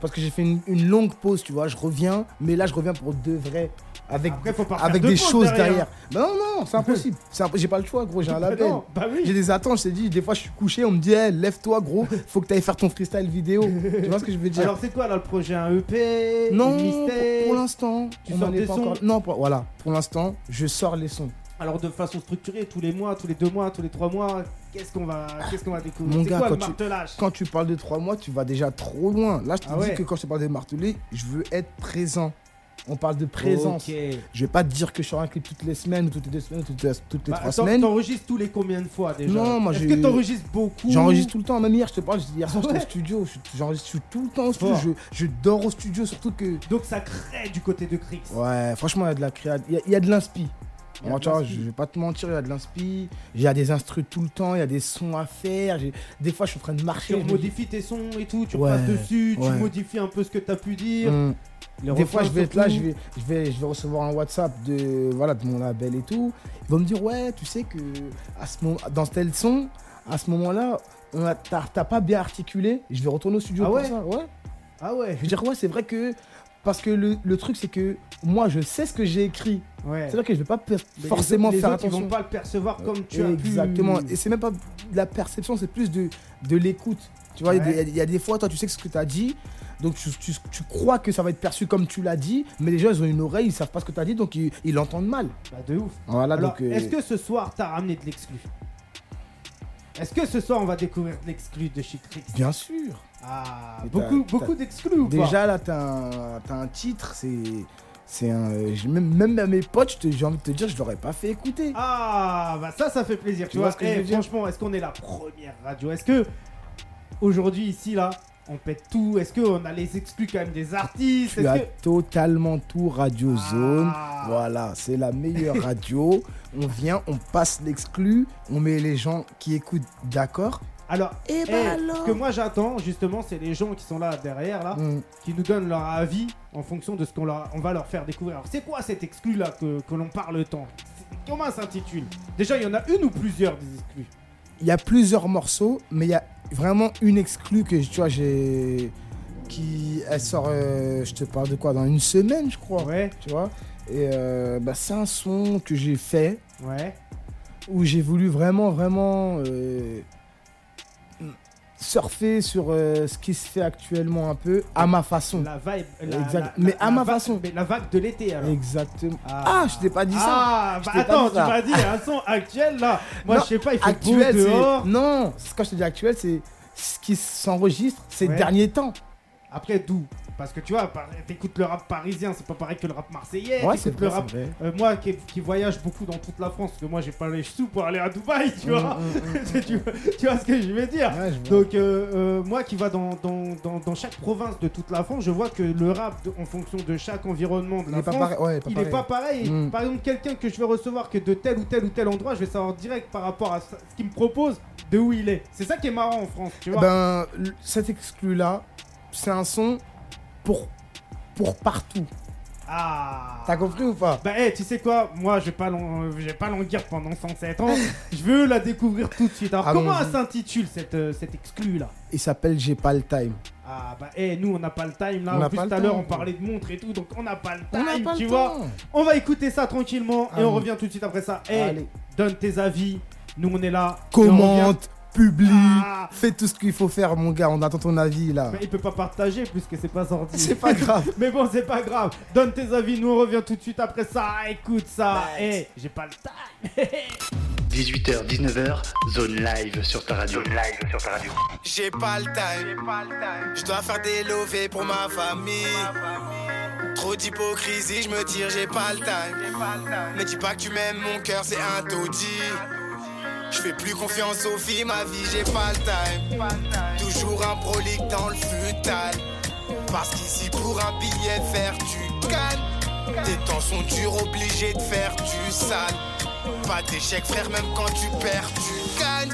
Parce que j'ai fait une, une longue pause, tu vois. Je reviens, mais là, je reviens pour de vrai. Avec, Après, faut pas faire avec de des choses derrière. Bah non, non, c'est impossible. Imp- J'ai pas le choix, gros. J'ai un Bah label. Bah oui. J'ai des attentes, je t'ai dit. Des fois, je suis couché, on me dit, hey, lève-toi, gros. Faut que tu ailles faire ton freestyle vidéo. [laughs] tu vois ce que je veux dire? Alors c'est quoi là le projet Un EP Non, pour, l'instant, Tu on sors des pas sons? encore. Non, pour- voilà. Pour l'instant, je sors les sons. Alors de façon structurée, tous les mois, tous les deux mois, tous les trois mois, qu'est-ce qu'on va, qu'est-ce qu'on va découvrir? Mon gars, quoi le quand tu- martelage? Quand tu parles de trois mois, tu vas déjà trop loin. Là, je te Ah dis ouais. que quand je te parle de marteler, je veux être présent. On parle de présence. Ok. Je vais pas te dire que je sors un clip toutes les semaines, ou toutes les deux semaines, ou toutes les, toutes les Bah, trois attends, semaines. T'enregistres tous les combien de fois déjà Non, moi, Est-ce que t'enregistres beaucoup J'enregistre tout le temps. Même hier, je te parle, hier soir, j'étais au studio. Je- J'enregistre tout le temps au studio. Je, je dors au studio, surtout que. Donc ça crée du côté de Crix. Ouais, franchement, il y a de la créa. Il y a, il y a de l'inspi. Moi, tu vois, je vais pas te mentir, il y a de l'inspi. Il y a des instrus tout le temps, il y a des sons à faire. Des fois, je suis en train de marcher. Tu modifies tes sons et tout, tu Ouais, passes dessus, tu modifies un peu ce que t'as pu dire. Hum. Des fois, je vais être là, je vais, je, vais, je vais recevoir un WhatsApp de, voilà, de mon label et tout. Ils vont me dire, ouais, tu sais que à ce moment, dans tel son, à ce moment-là, t'as pas bien articulé. Je vais retourner au studio Ah pour ouais? ça. Ouais. Ah ouais. Je veux dire, ouais, c'est vrai que parce que le, le truc, c'est que moi, je sais ce que j'ai écrit. Ouais. C'est-à-dire que je vais pas les forcément autres- les faire autres, attention. Ils vont pas le percevoir comme tu as pu. Exactement. Et c'est même pas de la perception, c'est plus de, de l'écoute. Tu vois, il y a des- Ouais. il y, a des fois, toi, tu sais que ce que tu as dit, donc tu, tu- tu crois que ça va être perçu comme tu l'as dit, mais les gens, ils ont une oreille, ils savent pas ce que tu as dit, donc ils ils l'entendent mal. Bah, de ouf. Voilà, Alors, donc. euh, est-ce que ce soir, t'as ramené de l'exclu? Est-ce que ce soir, on va découvrir de l'exclu de Chic Tricks? Bien sûr. Ah, beaucoup, t'as- beaucoup t'as- d'exclus ou pas? Déjà, là, tu as, un titre, c'est. C'est un. euh, Même, même à mes potes, j'ai envie de te dire, je l'aurais pas fait écouter. Ah, bah ça, ça fait plaisir. Tu, Tu vois, vois ce que Eh, je veux dire? franchement, est-ce qu'on est la première radio? Est-ce que aujourd'hui, ici, là, on pète tout Est-ce qu'on a les exclus quand même des artistes? Tu as que- totalement tout Radio Zone. Ah. Voilà, c'est la meilleure [laughs] radio. on vient, on passe l'exclu, on met les gens qui écoutent d'accord? Alors, Et eh, bah ce alors que moi j'attends, justement, c'est les gens qui sont là derrière, là, Mm. qui nous donnent leur avis en fonction de ce qu'on leur- on va leur faire découvrir. Alors, c'est quoi cet exclu là que, que l'on parle tant? Comment ça s'intitule? Déjà, il y en a une ou plusieurs des exclus? Il y a plusieurs morceaux, mais il y a vraiment une exclue que tu vois, j'ai. qui. Elle sort, euh, je te parle de quoi, dans une semaine, je crois. Ouais, Tu vois Et euh, bah, c'est un son que j'ai fait ouais. où j'ai voulu vraiment, vraiment. euh, surfer sur euh, ce qui se fait actuellement un peu à ma façon. La vibe. La, Exact. la- Mais à ma façon. mais la vague de l'été alors. Exactement. Ah, je t'ai pas dit ça. Ah, bah attends, tu m'as dit un son actuel là. Moi, Non, je sais pas, il fait Actuel, beau dehors. Non, quand je te dis actuel, c'est ce qui s'enregistre ces Ouais. derniers temps. Après, d'où? Parce que tu vois, t'écoutes le rap parisien, c'est pas pareil que le rap marseillais. Ouais, c'est le rap. Euh, moi qui, qui voyage beaucoup dans toute la France, parce que moi j'ai pas les sous pour aller à Dubaï, tu vois. [laughs] tu, vois tu vois ce que je veux dire Mm, Ouais, je vois. Donc, euh, euh, moi qui va dans, dans, dans, dans chaque province de toute la France, je vois que le rap, en fonction de chaque environnement de Il la est pas France. Ouais, pas il pareil. est pas pareil. Mm. Par exemple, quelqu'un que je vais recevoir que de tel ou tel ou tel endroit, je vais savoir direct par rapport à ce qu'il me propose de où il est. C'est ça qui est marrant en France, tu vois. Ben, l- cet exclu-là, c'est un son pour, pour partout. ah. T'as compris ou pas? Bah, hey, tu sais quoi? Moi, je vais pas languir pendant 107 ans. je veux la découvrir tout de suite. Alors, Allons-y. comment elle s'intitule cette, euh, cette exclue là? Il s'appelle J'ai pas le time. Ah, bah, hey, nous, on n'a pas le time là. On En plus, tout à l'heure, on parlait de montre et tout, donc on n'a pas le time, pas tu le vois. temps. On va écouter ça tranquillement et on revient tout de suite après ça. Hey, Allez. donne tes avis. Nous, on est là. Commente, publie, Ah. fais tout ce qu'il faut faire, mon gars. On attend ton avis là. Mais il peut pas partager puisque c'est pas sorti. C'est pas grave. [laughs] Mais bon, c'est pas grave. Donne tes avis, nous on revient tout de suite après ça. Écoute ça. Eh, j'ai pas le time. [laughs] 18h, 19h, zone live sur ta radio. Zone live sur ta radio. J'ai pas le time. Je dois faire des lovés pour ma famille. Trop d'hypocrisie, je me tire, j'ai pas le time. Mais dis pas que tu m'aimes, mon cœur c'est un taudis. Je fais plus confiance aux filles, ma vie j'ai pas le time. Toujours un prolique dans le futal. Parce qu'ici pour un billet faire tu gagnes. Tes temps sont durs, obligé de faire du sale. Pas d'échec frère, même quand tu perds, tu gagnes.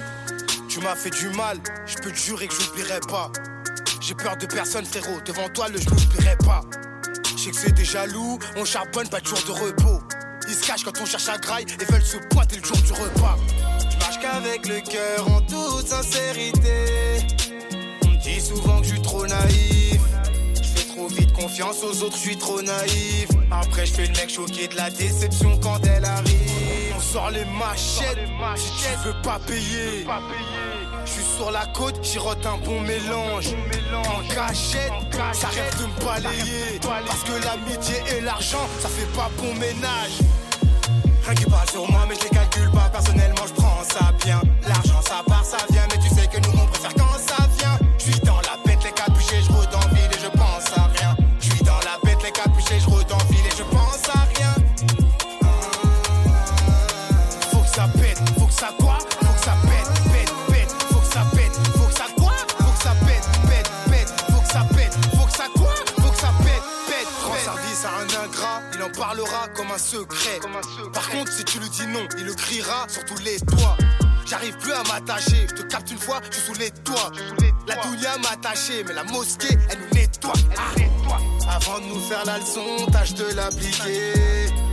Tu m'as fait du mal, je peux te jurer que j'oublierai pas. J'ai peur de personne, frérot. Devant toi, le je n'oublierai pas. Je que c'est des jaloux, on charbonne, pas de jour de repos. Ils se cachent quand on cherche à graille et veulent se pointer le jour du repas. Qu'avec le cœur en toute sincérité. On me dit souvent que je suis trop naïf. Je fais trop vite confiance aux autres, je suis trop naïf. Après, je fais le mec choqué de la déception quand elle arrive. On sort les machettes, si tu veux pas payer. Je suis sur la côte, j'y un bon mélange. En cachette, ça rêve de me balayer. Parce que l'amitié et l'argent, ça fait pas bon ménage. Rien qui parle sur moi, mais je les calcule pas. Personnellement, L'argent, ça part, ça vient. Parlera comme un secret. Par contre, si tu lui dis non, il le criera sur tous les toits. J'arrive plus à m'attacher, je te capte une fois, je suis sous les toits. La dounia m'a attaché, mais la mosquée, elle nous nettoie. Ah. Avant de nous faire la leçon, tâche de l'appliquer.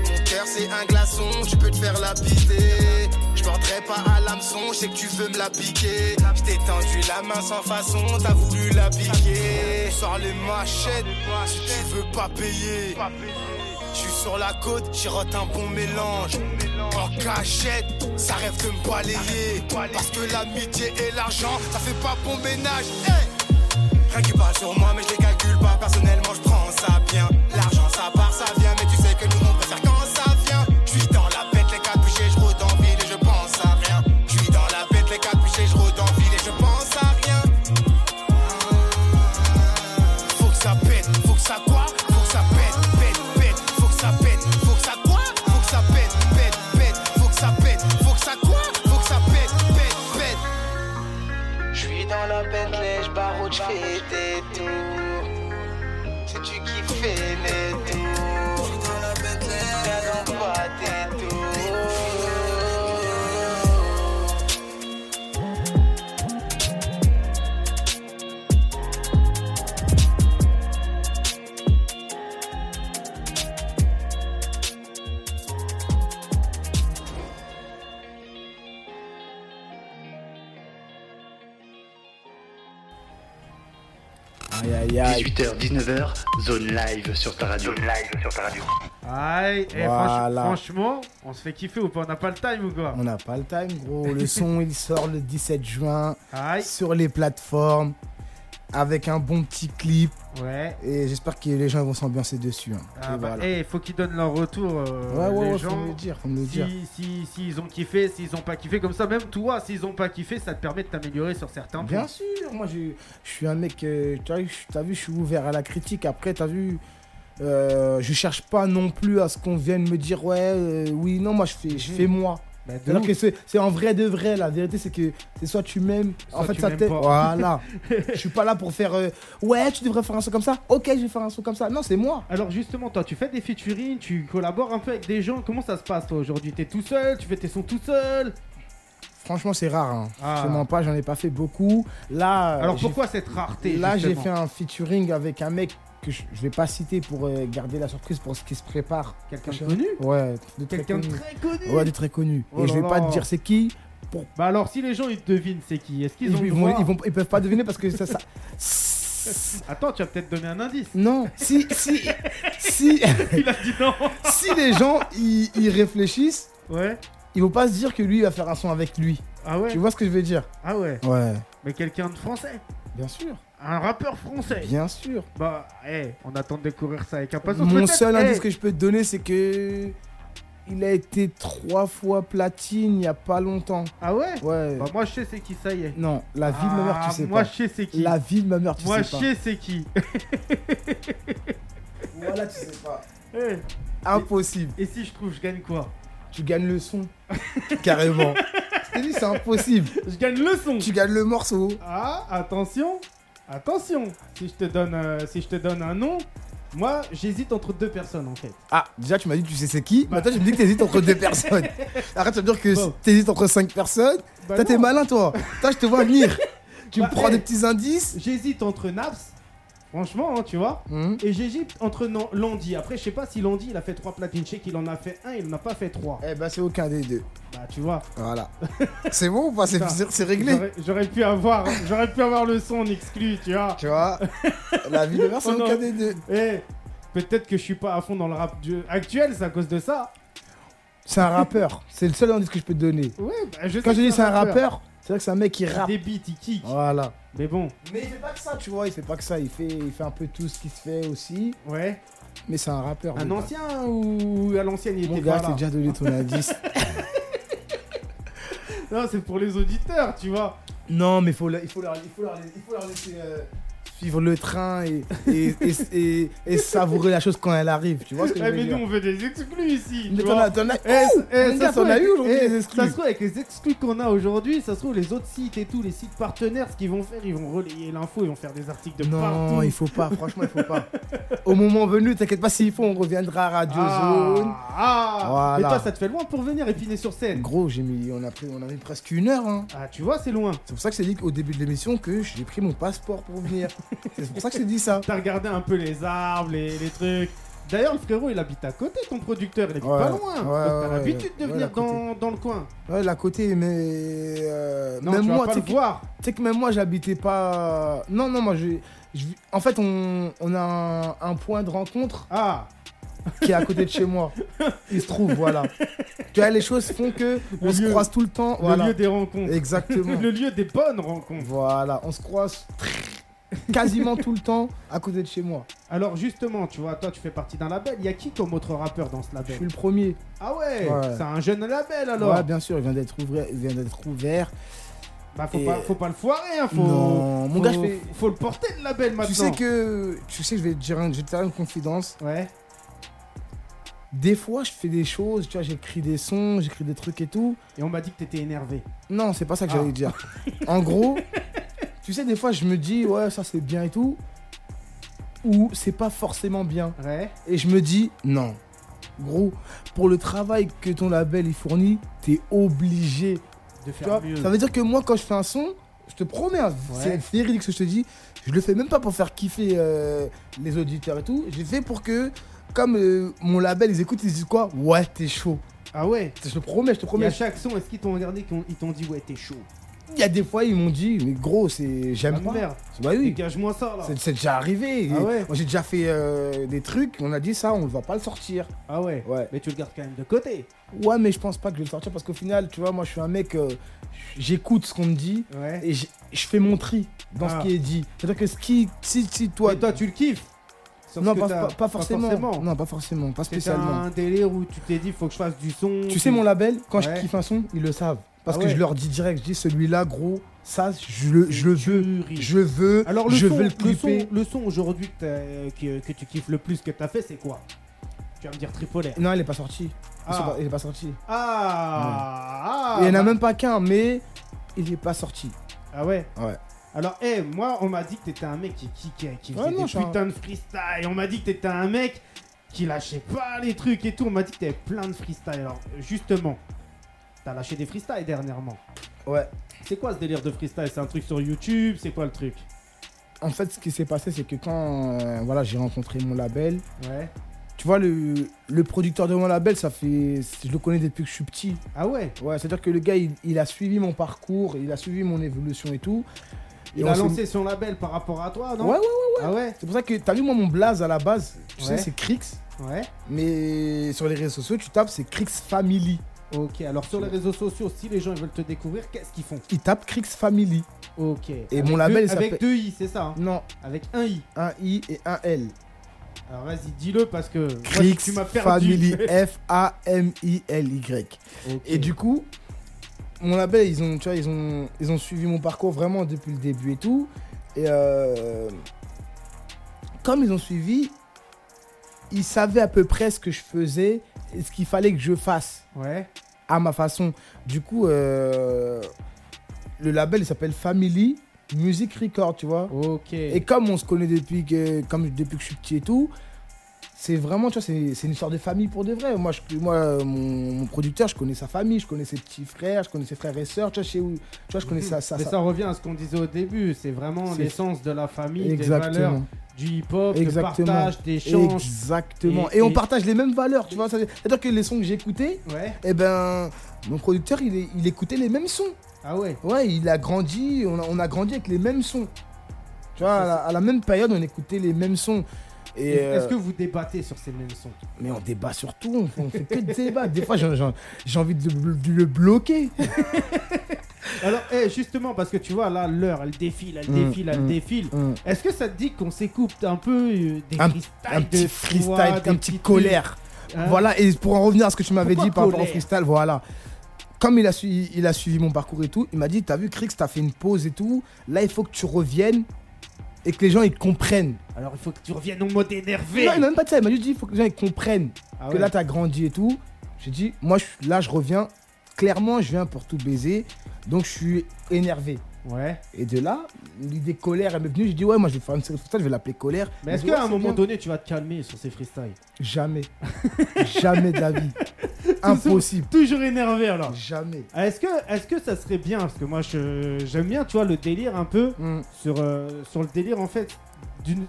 Mon cœur c'est un glaçon, tu peux te faire lapider. Je mordrai pas à l'hameçon, je sais que tu veux me la piquer. Je t'ai tendu la main sans façon, t'as voulu la piquer. Sors les machettes si tu veux pas payer. Je suis sur la côte, j'y un bon mélange. En cachette, ça rêve de me balayer. Parce que l'amitié et l'argent, ça fait pas bon ménage. Hey Rien qui parle sur moi, mais je les calcule pas. Personnellement, je prends ça bien. L'argent, ça part, 19h, zone live sur ta radio. Zone live sur ta radio. Aïe, eh, Voilà. franch- franchement, on se fait kiffer ou pas? On n'a pas le time ou quoi? On n'a pas le time, gros. Le son, il sort le 17 juin Aïe, sur les plateformes avec un bon petit clip. ouais. Et j'espère que les gens vont s'ambiancer dessus. hein. Ah bah, voilà. eh, faut qu'ils donnent leur retour. euh, ouais, ouais, les ouais, gens. faut me le dire, faut me le dire. Si, si, s'ils ont kiffé, s'ils ont pas kiffé, comme ça, même toi, s'ils ont pas kiffé, ça te permet de t'améliorer sur certains points. Bien sûr, moi je, je suis un mec, euh, tu vu, je suis ouvert à la critique. Après, t'as vu, euh, je cherche pas non plus à ce qu'on vienne me dire, ouais, euh, oui, non, moi je fais, je Mhm. fais moi. De Alors que c'est c'est en vrai de vrai, la vérité c'est que c'est soit tu m'aimes, en Soit fait tu ça m'aimes t'aide. pas. Voilà. [laughs] je suis pas là pour faire, euh, ouais, tu devrais faire un son comme ça. Ok, je vais faire un son comme ça. Non, c'est moi. Alors justement, toi, tu fais des featuring, tu collabores un peu avec des gens. Comment ça se passe toi aujourd'hui? T'es tout seul Tu fais tes sons tout seul? Franchement, c'est rare. Hein. Ah. Je te mens pas, j'en ai pas fait beaucoup. Là, euh, Alors j'ai pourquoi cette rareté Là, j'ai justement? fait un featuring avec un mec que je, je vais pas citer pour euh, garder la surprise pour ce qui se prépare. Quelqu'un de connu Ouais, de très Quelqu'un de connu. très connu Ouais, de très connu. Oh Et je là vais pas te dire c'est qui. Bah alors, si les gens ils devinent, c'est qui Est-ce qu'ils Ils, ont le ils vont, droit ils, vont- ils peuvent pas deviner parce que ça. ça... [laughs] Attends, tu vas peut-être donner un indice. non, si, si, si, [laughs] Il a dit non si les gens ils, ils réfléchissent, Ouais ils vont pas se dire que lui il va faire un son avec lui. Ah ouais Tu vois ce que je veux dire? Ah ouais Ouais, Mais quelqu'un de français bien sûr, Un rappeur français bien sûr. Bah, eh, on attend de découvrir ça avec impatience. Mon seul eh, indice que je peux te donner, c'est que il a été trois fois platine il y a pas longtemps. Ah ouais? Ouais. Bah, moi, je sais c'est qui, ça y est. Non, la vie de ma mère, Ah, tu sais Moi, pas. je sais c'est qui. La vie de ma mère, tu Moi, je sais pas. sais c'est qui. [laughs] Voilà, tu sais pas. Eh, Impossible. Et si je trouve, je gagne quoi? Tu gagnes le son. [laughs] Carrément. Je t'ai dit, c'est impossible. Je gagne le son Tu gagnes le morceau. Ah, attention Attention Si je te donne, euh, si je te donne un nom, moi, j'hésite entre deux personnes, en fait. Ah, déjà, tu m'as dit, tu sais c'est qui. Bah. Maintenant, tu me dis que t'hésites entre deux [laughs] personnes. Arrête de me dire que Bon. t'hésites entre cinq personnes. Bah Toi, t'es non. malin, toi. [laughs] Toi, je te vois venir. Tu Bah, me prends eh. des petits indices. J'hésite entre Naps, franchement, hein, tu vois, Hum. et j'hésite entre non- Landy. Après, je sais pas si Landy, il a fait trois platines. Je sais qu'il en a fait un, il en a pas fait trois. Eh ben, c'est aucun des deux. Bah, tu vois. Voilà. [laughs] c'est bon ou pas? C'est c'est réglé. J'aurais- pu avoir, j'aurais pu avoir le son en exclu, tu vois. Tu vois La vie de c'est [laughs] Oh aucun des deux. Eh, peut-être que je suis pas à fond dans le rap du- actuel, c'est à cause de ça. C'est un rappeur. C'est le seul indice que je peux te donner. Ouais, bah, je Quand sais je dis c'est un rappeur, c'est vrai que c'est un mec qui Il rappe. des beats, il kick. Voilà. Mais bon, Mais il fait pas que ça, tu vois. Il fait pas que ça. Il fait, il fait un peu tout ce qui se fait aussi. ouais. Mais c'est un rappeur. Un ancien ou à l'ancienne, il Mon était gars, pas là. déjà donné ton indice. [laughs] Non, c'est pour les auditeurs, tu vois. non, mais faut le- il, faut leur, il, faut leur, il faut leur laisser euh, suivre le train et, et, et, et- et savourer la chose quand elle arrive. Tu vois ce que je Eh, veux mais dire? nous, on veut des exclus ici. Mais t'en as, t'en as. Ça t'en as eu aujourd'hui exclus. Ça se trouve, avec les exclus qu'on a aujourd'hui, ça se trouve, les autres sites et tout, les sites partenaires, ce qu'ils vont faire, ils vont relayer l'info, ils vont faire des articles de Non, partout. il faut pas, franchement, il faut pas. Au moment venu, t'inquiète pas, s'il faut, on reviendra à Radio Zone. Ah, ah. Voilà. Et toi, ça te fait loin pour venir épiner sur scène? Gros, j'ai mis, on a pris, on a mis presque une heure. Hein. Ah, tu vois, c'est loin. C'est pour ça que t'ai dit au début de l'émission que j'ai pris mon passeport pour venir. [laughs] C'est pour ça que je t'ai dit ça. T'as regardé un peu les arbres, les, les trucs. D'ailleurs, le frérot, il habite à côté, ton producteur, il habite Ouais, pas loin. ouais, Donc, t'as ouais, l'habitude de venir à dans, dans le coin. Ouais, la côté, mais. euh, Non, même tu vas moi, pas tu le que- voir. tu sais que même moi, j'habitais pas. Non, non, moi, je. je- En fait, on, on a un, un point de rencontre Ah, qui est à côté de chez moi. [laughs] Il se trouve, voilà. Tu vois, les choses font que on Le se croise tout le temps. le Voilà. lieu des rencontres. Exactement. [laughs] le lieu des bonnes rencontres. Voilà, on se croise quasiment tout le temps à côté de chez moi. Alors, justement, tu vois, toi, tu fais partie d'un label. Il y a qui comme autre rappeur dans ce Je label suis le premier. Ah ouais, Ouais. c'est un jeune label alors. Ouais, bien sûr, il vient d'être ouvert. Il vient d'être ouvert. Bah, faut, Et- pas, faut pas le foirer, hein. Faut, Non, mon faut- gars, je fais- faut le porter le label maintenant. Tu sais que. Tu sais, je vais te dire, je vais te faire une confidence. Ouais. Des fois, je fais des choses, tu vois, j'écris des sons, j'écris des trucs et tout. Et on m'a dit que t'étais énervé. Non, c'est pas ça que Ah. j'allais dire. En gros, [laughs] tu sais, des fois, je me dis, ouais, ça c'est bien et tout. Ou c'est pas forcément bien. Ouais. Et je me dis, non. Gros, pour le travail que ton label il fournit, t'es obligé. De faire vois, mieux. ça veut dire que moi, quand je fais un son, je te promets, hein, Ouais. c'est véridique ce que je te dis, je le fais même pas pour faire kiffer euh, les auditeurs et tout. Je le fais pour que, comme euh, mon label, ils écoutent, ils disent quoi? Ouais, t'es chaud. Ah ouais. Je te promets, je te Et promets. à chaque son, est-ce qu'ils t'ont regardé, qu'ils ont- ils t'ont dit ouais, t'es chaud? Il y a des fois, ils m'ont dit, mais gros, c'est j'aime Ah, pas. Bah oui, Dégage-moi ça là. c'est déjà arrivé. Ah ouais Moi, j'ai déjà fait euh, des trucs, on a dit ça, on ne va pas le sortir. Ah ouais. Ouais. Mais tu le gardes quand même de côté. Ouais, mais je pense pas que je vais le sortir parce qu'au final, tu vois, moi, je suis un mec, euh, j'écoute ce qu'on me dit Ouais. et je fais mon tri dans Ah. ce qui est dit. C'est-à-dire que ce qui, si, si toi, Et toi, tu le kiffes non, pas, pas- pas forcément. forcément. Non, pas forcément, pas spécialement. un délire où tu t'es dit, faut que je fasse du son. Tu sais, mon label, quand Ouais. je kiffe un son, ils le savent. Parce Ah que je leur dis direct, je dis celui-là, gros, ça, je le, je le veux. Je veux, Alors, le je son, veux le le clipper. son, le son aujourd'hui que, t'as- que, que tu kiffes le plus que t'as fait, c'est quoi? Tu vas me dire tripolaire. Non, il est pas sorti. Il Ah. est Il est pas sorti. Ah, Et il n'y en a bah- même pas qu'un, mais il est pas sorti. Ah ouais? Ouais. Alors, eh, moi, on m'a dit que t'étais un mec qui, qui, qui, qui faisait Ouais, non, des putains de freestyle. On m'a dit que t'étais un mec qui lâchait pas les trucs et tout. On m'a dit que t'avais plein de freestyle. Alors, justement, t'as lâché des freestyles dernièrement. Ouais. C'est quoi ce délire de freestyle? C'est un truc sur YouTube? C'est quoi le truc? En fait, ce qui s'est passé, c'est que quand euh, voilà, j'ai rencontré mon label, Ouais. tu vois, le, le producteur de mon label, ça fait. Je le connais depuis que je suis petit. Ah ouais? Ouais, c'est-à-dire que le gars, il, il a suivi mon parcours, il a suivi mon évolution et tout. Il a lancé son label par rapport à toi, non? Ouais, ouais, ouais. Ah ouais? C'est pour ça que t'as vu, moi, mon blaze à la base, tu Ouais. sais, c'est Crix. Ouais. Mais sur les réseaux sociaux, tu tapes, c'est Crix Family. Ok, alors sur les réseaux sociaux, si les gens ils veulent te découvrir, qu'est-ce qu'ils font? Ils tapent Crix Family. Ok. Et Avec mon label, deux- Avec deux i, c'est ça hein? Non, Avec un i. un I et un L. Alors vas-y, dis-le parce que Crix tu m'as perdu. Family. [laughs] F-A-M-I-L-Y. Ok. Et du coup, mon label, ils ont, tu vois, ils ont, ils ont suivi mon parcours vraiment depuis le début et tout. Et euh, comme ils ont suivi, ils savaient à peu près ce que je faisais et ce qu'il fallait que je fasse Ouais. à ma façon. Du coup, euh, le label, il s'appelle Family Music Record, tu vois. Ok. Et comme on se connaît depuis que, comme depuis que je suis petit et tout, c'est vraiment, tu vois, c'est une histoire de famille pour de vrai. Moi, je, moi mon, mon producteur, je connais sa famille, je connais ses petits frères, je connais ses frères et sœurs, tu vois, chez tu vois, je connais sa, sa, Mais sa- ça revient à ce qu'on disait au début, c'est vraiment l'essence de la famille, des valeurs du hip-hop, Exactement. partage, d'échange. Exactement. Et- Et, on partage les mêmes valeurs, tu vois. ça- C'est-à-dire que les sons que j'écoutais, Ouais. eh ben, mon producteur, il, écoutait les mêmes sons. Ah ouais. Ouais, il a grandi, on a, on a grandi avec les mêmes sons. Tu vois, à la, à la même période, on écoutait les mêmes sons. Est-ce euh, que vous débattez sur ces mêmes sons? Mais on débat sur tout, on, on fait que de débat. Des fois, j'ai- envie de, de le bloquer. [laughs] Alors, eh, justement, parce que tu vois, là, l'heure, elle défile, elle Mm, défile, elle mm. défile. Un, Est-ce que ça te dit qu'on s'écoute un peu euh, des Un- freestyles un petit de freestyle, un petit colère. hein? Voilà, et pour en revenir à ce que tu m'avais dit par rapport au freestyle, voilà. Comme il a, suivi, il a suivi mon parcours et tout, il m'a dit T'as vu, Crix, t'as fait une pause et tout. Là, il faut que tu reviennes et que les gens ils comprennent. Alors, il faut que tu reviennes au mode énervé. Non, il m'a même pas dit ça, il m'a juste dit Il faut que les gens ils comprennent Ah que ouais. là, t'as grandi et tout. J'ai dit Moi, je, là, je reviens. Clairement, je viens pour tout baiser. Donc, je suis énervé. Ouais. Et de là, l'idée colère, elle m'est venue. J'ai dit, ouais, moi, je vais faire une série freestyle, je vais l'appeler colère. Mais est-ce qu'à un moment bien. donné, tu vas te calmer sur ces freestyles Jamais. [laughs] Jamais de la vie. Impossible. Toujours énervé alors. Jamais. Ah, Est-ce que, est que ça serait bien? Parce que moi, je- j'aime bien, tu vois, le délire un peu Hmm. sur, euh, sur le délire en fait d'une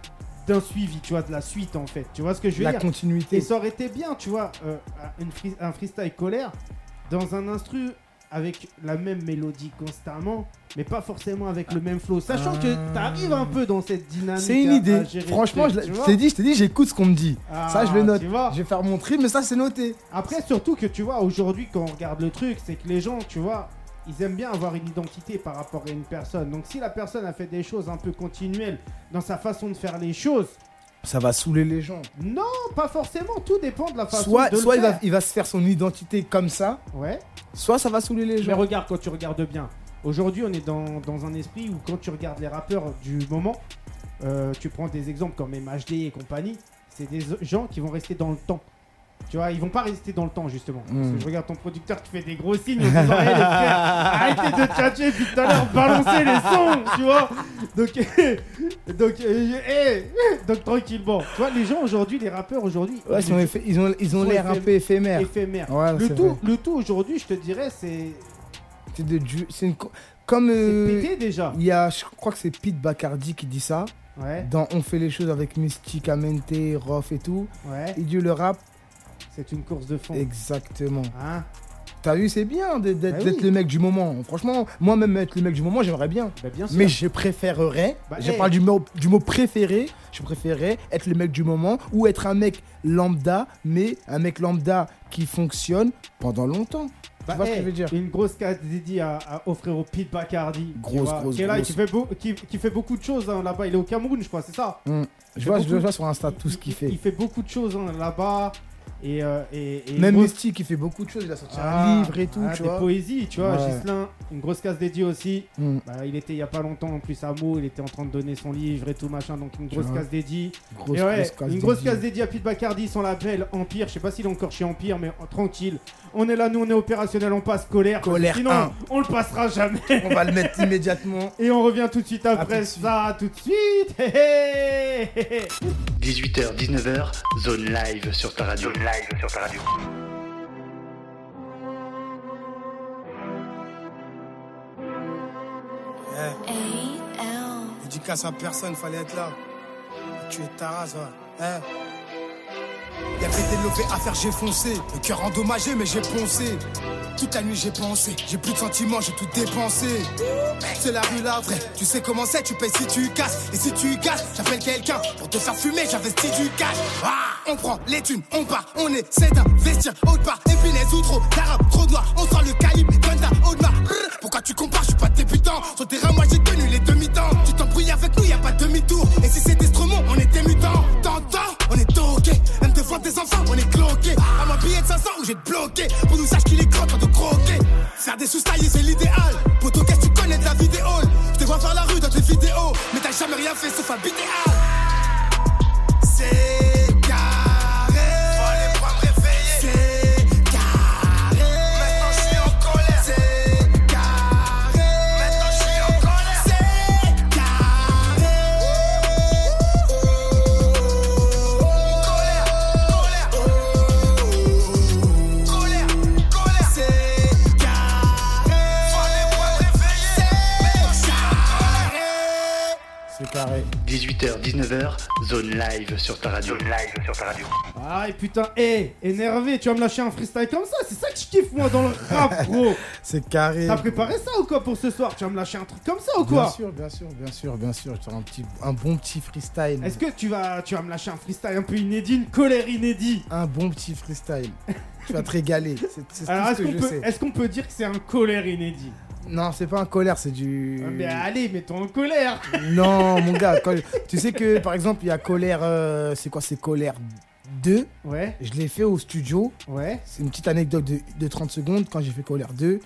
d'un suivi, tu vois, de la suite en fait. Tu vois ce que je veux La dire? continuité. Et ça aurait été bien, tu vois, euh, une free- un freestyle colère dans un instru avec la même mélodie constamment, mais pas forcément avec le même flow. Sachant que Ah. t'arrives un peu dans cette dynamique. C'est une idée. Franchement, je, tu t'ai dit, je t'ai dit, j'écoute ce qu'on me dit. Ah, ça, je le note. tu vois. Je vais faire mon tri, mais ça, c'est noté. Après, surtout que tu vois, aujourd'hui, quand on regarde le truc, c'est que les gens, tu vois, ils aiment bien avoir une identité par rapport à une personne. Donc, si la personne a fait des choses un peu continuelles dans sa façon de faire les choses, Ça va saouler les gens. non, pas forcément. Tout dépend de la façon Soit, de soit le il, va, faire. il va se faire son identité comme ça, Ouais. soit ça va saouler les Mais gens. regarde, quand tu regardes bien, aujourd'hui, on est dans, dans un esprit où quand tu regardes les rappeurs du moment, euh, tu prends des exemples comme MHD et compagnie, c'est des gens qui vont rester dans le temps. Tu vois, ils vont pas rester dans le temps justement. Parce que je regarde ton producteur qui fait des gros signes en disant Hey, les frères, arrêtez de tchatcher depuis tout à l'heure, balancez les sons, tu vois. Donc, [laughs] donc, euh, hey, donc tranquillement. Tu vois, les gens aujourd'hui, les rappeurs aujourd'hui, Ouais, ils ont, ils ont, ils ont Sont l'air un peu éphémères. éphémères. Ouais, le, tout, vrai. le tout aujourd'hui, je te dirais, c'est C'est de c'est une co- comme c'est euh, pété déjà. il y a, je crois que c'est Pete Bacardi qui dit ça. Ouais, Dans On fait les choses avec Mysticamente, Rof et tout. ouais. Il dit le rap, C'est une course de fond. exactement. Hein T'as vu, c'est bien d'être Bah oui. le mec du moment. Franchement, moi-même être le mec du moment, j'aimerais bien. Bah, bien sûr. Mais je préférerais, Bah, je hey. parle du mot, du mot préféré, je préférerais être le mec du moment ou être un mec lambda, mais un mec lambda qui fonctionne pendant longtemps. Tu vois ce que je veux dire? Une grosse case dédiée à, à- au frérot Pete Bacardi. Grosse, grosse, qui est là grosse. Qui fait, beau- qui, qui fait beaucoup de choses hein, là-bas. Il est au Cameroun, je crois, c'est ça? Il Je vois, je vois sur Insta tout ce qu'il il- fait. Il fait beaucoup de choses hein, là-bas. Et, euh, et, et une Même grosse- Mystique, il fait beaucoup de choses. Il a sorti Ah, un livre et tout, ah, tu des vois. poésies, tu vois. Ouais. Gislin, une grosse case dédiée aussi. Hum. Bah, il était il y a pas longtemps en plus à Meaux, il était en train de donner son livre et tout machin, donc une grosse case dédiée. Grosse, et ouais, grosse case une grosse dédiée. case dédiée à Pete Bacardi, son label Empire. Je sais pas s'il est encore chez Empire, mais oh, tranquille. On est là, nous on est opérationnel, on passe colère. Colère Sinon, 1. on le passera jamais. On va le mettre immédiatement. [laughs] Et on revient tout de suite après tout de suite. ça, tout de suite. Hé, hé, hé, hé. 18h, 19h, zone live sur ta radio. Live sur ta radio. A-L. Dédicace à personne, fallait être là. Tu es ta race. Hein Y'avait des levées à faire, j'ai foncé. Le cœur endommagé, mais j'ai poncé. Toute la nuit, j'ai pensé. J'ai plus de sentiments, j'ai tout dépensé. C'est la rue, la vraie. Tu sais comment c'est, tu payes si tu casses. Et si tu casses, j'appelle quelqu'un pour te faire fumer, j'investis du cash. Ah on prend les thunes, on part, on essaie d'investir autre part. Et puis les outros, d'arabe, trop noir. On sort le calibre, putain, hé, énervé, tu vas me lâcher un freestyle comme ça. C'est ça que je kiffe, moi, dans le rap, [laughs] gros. C'est carré. T'as préparé ça ou quoi pour ce soir? Tu vas me lâcher un truc comme ça ou Bien quoi sûr, bien sûr, bien sûr, bien sûr. Je un, petit, un bon petit freestyle. Est-ce que tu vas, tu vas me lâcher un freestyle un peu inédit, une colère inédit? Un bon petit freestyle. tu vas te régaler. C'est Alors, est-ce qu'on peut, sais. est-ce qu'on peut dire que c'est un colère inédit? Non, c'est pas un colère, c'est du. Ah, Mais allez, mets-toi en colère Non, mon gars, tu sais que par exemple, il y a colère. euh, c'est quoi C'est colère 2. Ouais, Je l'ai fait au studio. ouais. C'est une petite anecdote de, de 30 secondes quand j'ai fait colère 2.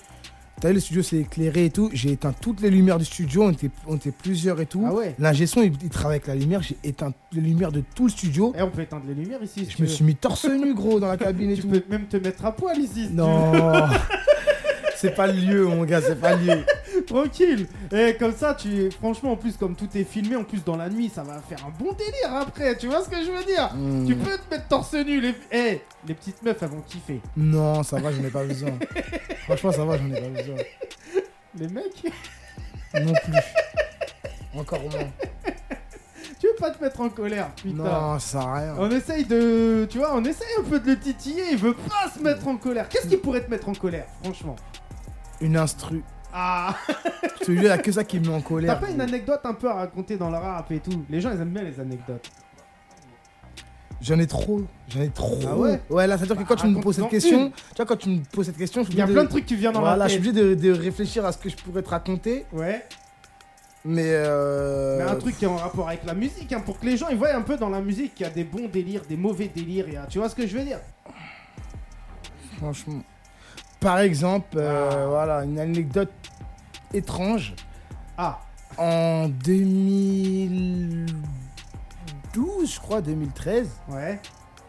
T'as vu, le studio s'est éclairé et tout. J'ai éteint toutes les lumières du studio. On était, on était plusieurs et tout. Ah ouais L'ingé son, il, il travaille avec la lumière. J'ai éteint les lumières de tout le studio. Eh, on peut éteindre les lumières ici si Je tu me veux. suis mis torse nu, gros, dans la cabine [laughs] et Tu tout. peux même te mettre à poil ici. si tu Non. [laughs] c'est pas le lieu, mon gars, c'est pas le lieu. [laughs] Tranquille. Et comme ça, tu, franchement, en plus, comme tout est filmé, en plus dans la nuit, ça va faire un bon délire après. Tu vois ce que je veux dire? Hmm. Tu peux te mettre torse nu. Les, Eh, les petites meufs, elles vont kiffer. Non, ça va, j'en ai pas besoin. [laughs] Franchement, ça va, j'en ai pas besoin. Les mecs, Non plus. Encore moins. tu veux pas te mettre en colère, putain? Non, ça rien. On essaye de. Tu vois, on essaye un peu de le titiller, il veut pas se mettre en colère. Qu'est-ce qui pourrait te mettre en colère, franchement? Une instru. Ah Celui-là, il y a que ça qui me met en T'as colère. pas une anecdote un peu à raconter dans le rap et tout? Les gens, ils aiment bien les anecdotes. J'en ai trop. J'en ai trop. Ah ouais? Ouais, là, c'est-à-dire que quand tu me poses cette question, une. tu vois, quand tu me poses cette question, je suis Il y a plein de trucs qui viennent dans Voilà, la je suis tête. obligé de, de réfléchir à ce que je pourrais te raconter, Ouais, mais. Euh... mais un truc qui est en rapport avec la musique, hein, pour que les gens ils voient un peu dans la musique qu'il y a des bons délires, des mauvais délires. et, euh, Tu vois ce que je veux dire? Franchement. Par exemple, euh, Ah. voilà, une anecdote étrange. Ah, En 2012, je crois, 2013, ouais.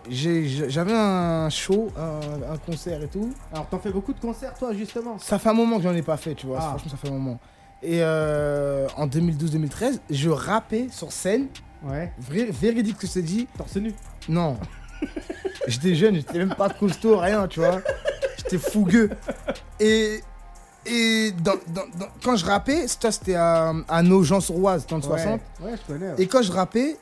j'avais un show, un, un concert et tout. Alors t'en fais beaucoup de concerts toi justement? Ça fait un moment que j'en ai pas fait, tu vois. Ah. Franchement, ça fait un moment. Et euh, en 2012-2013, je rappais sur scène, Ouais. vrai- véridique que te dis, Torse nu. non. [laughs] j'étais jeune, j'étais même pas costaud, rien, tu vois. J'étais fougueux. Et, et dans- dans- dans- quand je rappais, ça, c'était à, à Nogent-sur-Oise, dans le 60. Ouais, ouais, je connais. ouais. Et quand je rappais,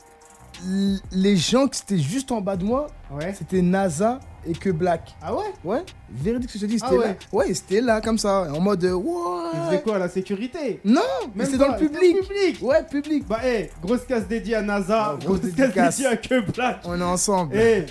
les gens qui étaient juste en bas de moi, Ouais. c'était NASA et que Black. Ah ouais? Ouais, véridique que je te dis, Ah c'était ouais. là. Ouais, c'était là comme ça, en mode euh, Ils ouais. faisaient quoi la sécurité? Non, mais c'est dans le public. public. Ouais, public. Bah, eh, grosse casse dédiée à NASA, Ah, grosse, grosse casse dédiée à Que Black. On est ensemble. Eh,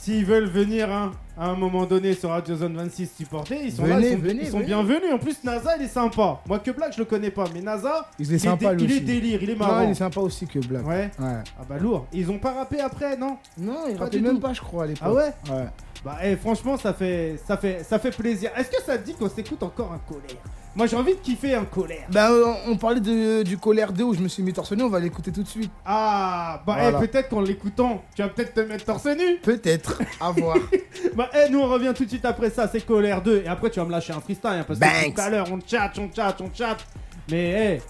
s'ils veulent venir hein, à un moment donné sur Radio Zone 26 supporter, ils sont là, ils sont, venez, ils sont venez. bienvenus. En plus, NASA, il est sympa. Moi, Que Black, je le connais pas, mais NASA, Il est il, sympa est, il est délire, il est marrant. il est sympa aussi que Black. Ouais. Ouais. Ah bah lourd. Ils ont pas rappé après, non? Non, il Pas rappelait du même pas, je crois, à l'époque. Ah ouais? Ouais. Bah eh, franchement, ça fait, ça fait, ça fait plaisir. Est-ce que ça te dit qu'on s'écoute encore un colère? Moi, j'ai envie de kiffer un colère. Bah, euh, on parlait de, du colère 2 où je me suis mis torse nu, on va l'écouter tout de suite. Ah, bah Voilà. eh, peut-être qu'en l'écoutant, tu vas peut-être te mettre torse nu. Peut-être, à voir. [laughs] Bah, eh, nous on revient tout de suite après ça, c'est Colère 2. Et après, tu vas me lâcher un freestyle. hein, parce que tout à l'heure, on chatte, on chatte, on chatte. Mais, eh,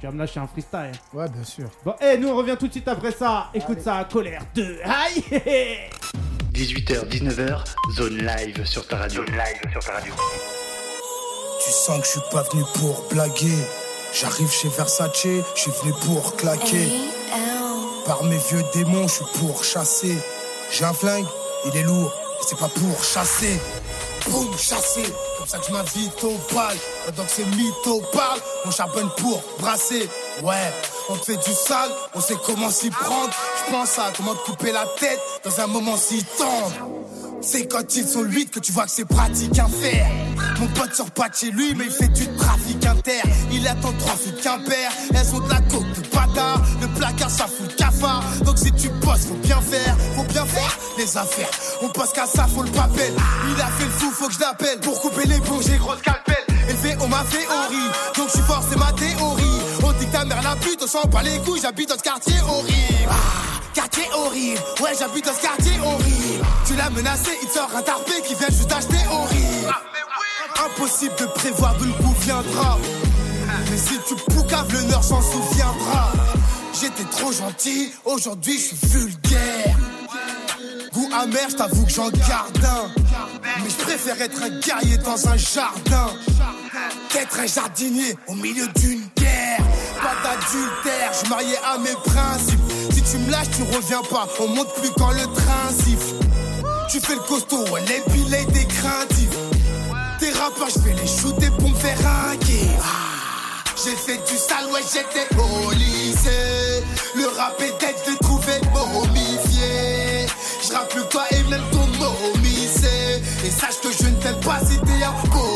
tu vas me lâcher un freestyle. Ouais, bien sûr. Bon, eh, nous on revient tout de suite après ça. Écoute ça, Colère 2. Aïe [laughs] hé, hé. 18h, 19h, zone live sur ta radio. Zone live sur ta radio. Tu sens que je suis pas venu pour blaguer. J'arrive chez Versace, je suis venu pour claquer. Par mes vieux démons, je suis pour chasser. J'ai un flingue, il est lourd, c'est pas pour chasser. Boum, chasser, comme ça que je m'invite au bal. Pendant que ces mythos parlent, on charbonne pour brasser. Ouais, on fait du sale, on sait comment s'y prendre. Je pense à comment te couper la tête dans un moment si tendre. C'est quand ils sont 8 que tu vois que c'est pratique à faire. Mon pote sort pas de chez lui, mais il fait du trafic inter. Il attend trois filles Quimper. Elles ont de la coke de bâtard. Le placard, ça fout le cafard. Donc si tu bosses, faut bien faire. Faut bien faire les affaires. On passe qu'à ça, faut le papel. Il a fait le fou, faut que je. Pour couper les ponts, j'ai grosse calpelle. Élevé, on m'a fait horrible. Donc je suis ma théorie. Ta mère la pute, on s'en bat les couilles. J'habite dans ce quartier horrible. Ah, quartier horrible. Ouais, j'habite dans ce quartier horrible. Tu l'as menacé, il te sort un tarpé qui vient juste d'acheter horrible. Impossible de prévoir d'où le coup viendra. Mais si tu poucaves, le nord s'en souviendra. J'étais trop gentil, aujourd'hui je suis vulgaire. Goût amer, que j'en garde un. Mais je préfère être un guerrier dans un jardin. Qu'être un jardinier au milieu d'une guerre. Pas d'adultère, je marié à mes principes. Si tu me lâches, tu reviens pas. On monte plus quand le train. Tu fais le costaud, ouais, l'épilé des craintifs. Tes rappeurs, je les shooter pour me faire ringuer. Ah, J'ai fait du sale, ouais, j'étais au lycée. Le rap est dead, je sache que je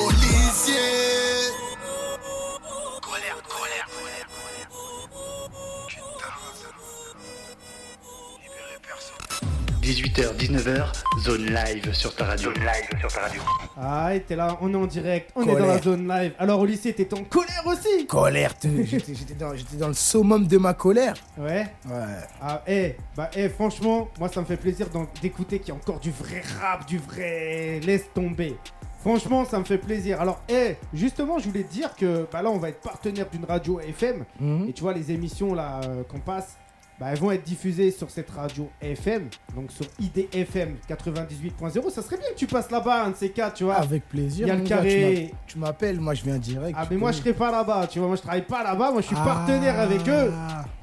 18h, 19h, zone live sur ta radio. Zone live sur ta radio. Ah, t'es là, on est en direct, on est dans la zone live. Alors au lycée, t'étais en colère aussi Colère, [laughs] j'étais dans, j'étais dans le summum de ma colère. Ouais. Ouais. Ah, eh, bah, eh, franchement, moi ça me fait plaisir d'écouter qu'il y a encore du vrai rap, du vrai. Laisse tomber. Franchement, ça me fait plaisir. Alors, eh, justement, je voulais te dire que bah là, on va être partenaire d'une radio FM. Mhm. Et tu vois, les émissions là euh, qu'on passe, bah, elles vont être diffusées sur cette radio FM, donc sur IDFM 98.0. Ça serait bien que tu passes là-bas, un de ces quatre, tu vois. Avec plaisir. Il y a le gars, carré. tu m'app- Tu m'appelles, moi je viens direct. Ah, mais moi je serai pas là-bas, tu vois. Moi je travaille pas là-bas, moi je suis Ah. partenaire avec eux.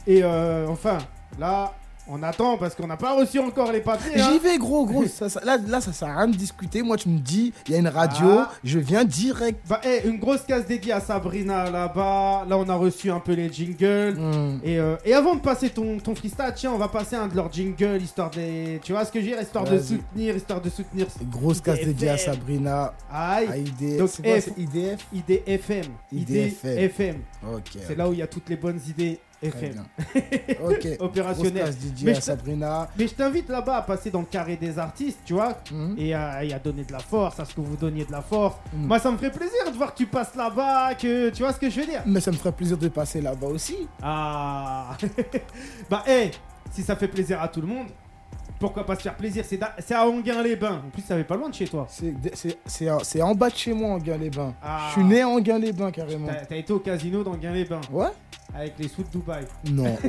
Et euh, enfin, Là, on attend parce qu'on n'a pas reçu encore les papiers. hein. J'y vais, gros, gros. Ça, ça- là, là, ça sert à rien de discuter. Moi, tu me dis, il y a une radio, Ah. je viens direct. Bah, eh, une grosse case dédiée à Sabrina là-bas. Là, on a reçu un peu les jingles. Hmm. Et, euh, et avant de passer ton, ton freestyle, tiens, on va passer un de leurs jingles, histoire des. Tu vois ce que je veux dire Histoire de soutenir, histoire de soutenir. Grosse casse dédiée à. Sabrina, à Aïe, IDF. Donc, quoi, F. c'est IDF IDFM. IDFM. IDFM. Ok. C'est là où il y a toutes les bonnes idées Très FM. bien. [laughs] Ok. Opérationnel. Grosse Mais à Sabrina. Mais je t'invite là-bas à passer dans le carré des artistes, tu vois, Hmm. et à, et à donner de la force, à ce que vous donniez de la force. Mm. Moi, ça me ferait plaisir de voir que tu passes là-bas, que tu vois ce que je veux dire? Mais ça me ferait plaisir de passer là-bas aussi. Ah [laughs] Bah, hé, si ça fait plaisir à tout le monde, pourquoi pas se faire plaisir? C'est à Anguin-les-Bains. En plus, ça va pas loin de chez toi. C'est en- bas de chez moi, Anguin-les-Bains. Ah. Je suis né à Anguin-les-Bains, carrément. T'as t'as été au casino d'Anguin-les-Bains Ouais avec les sous de Dubaï. Non. [laughs]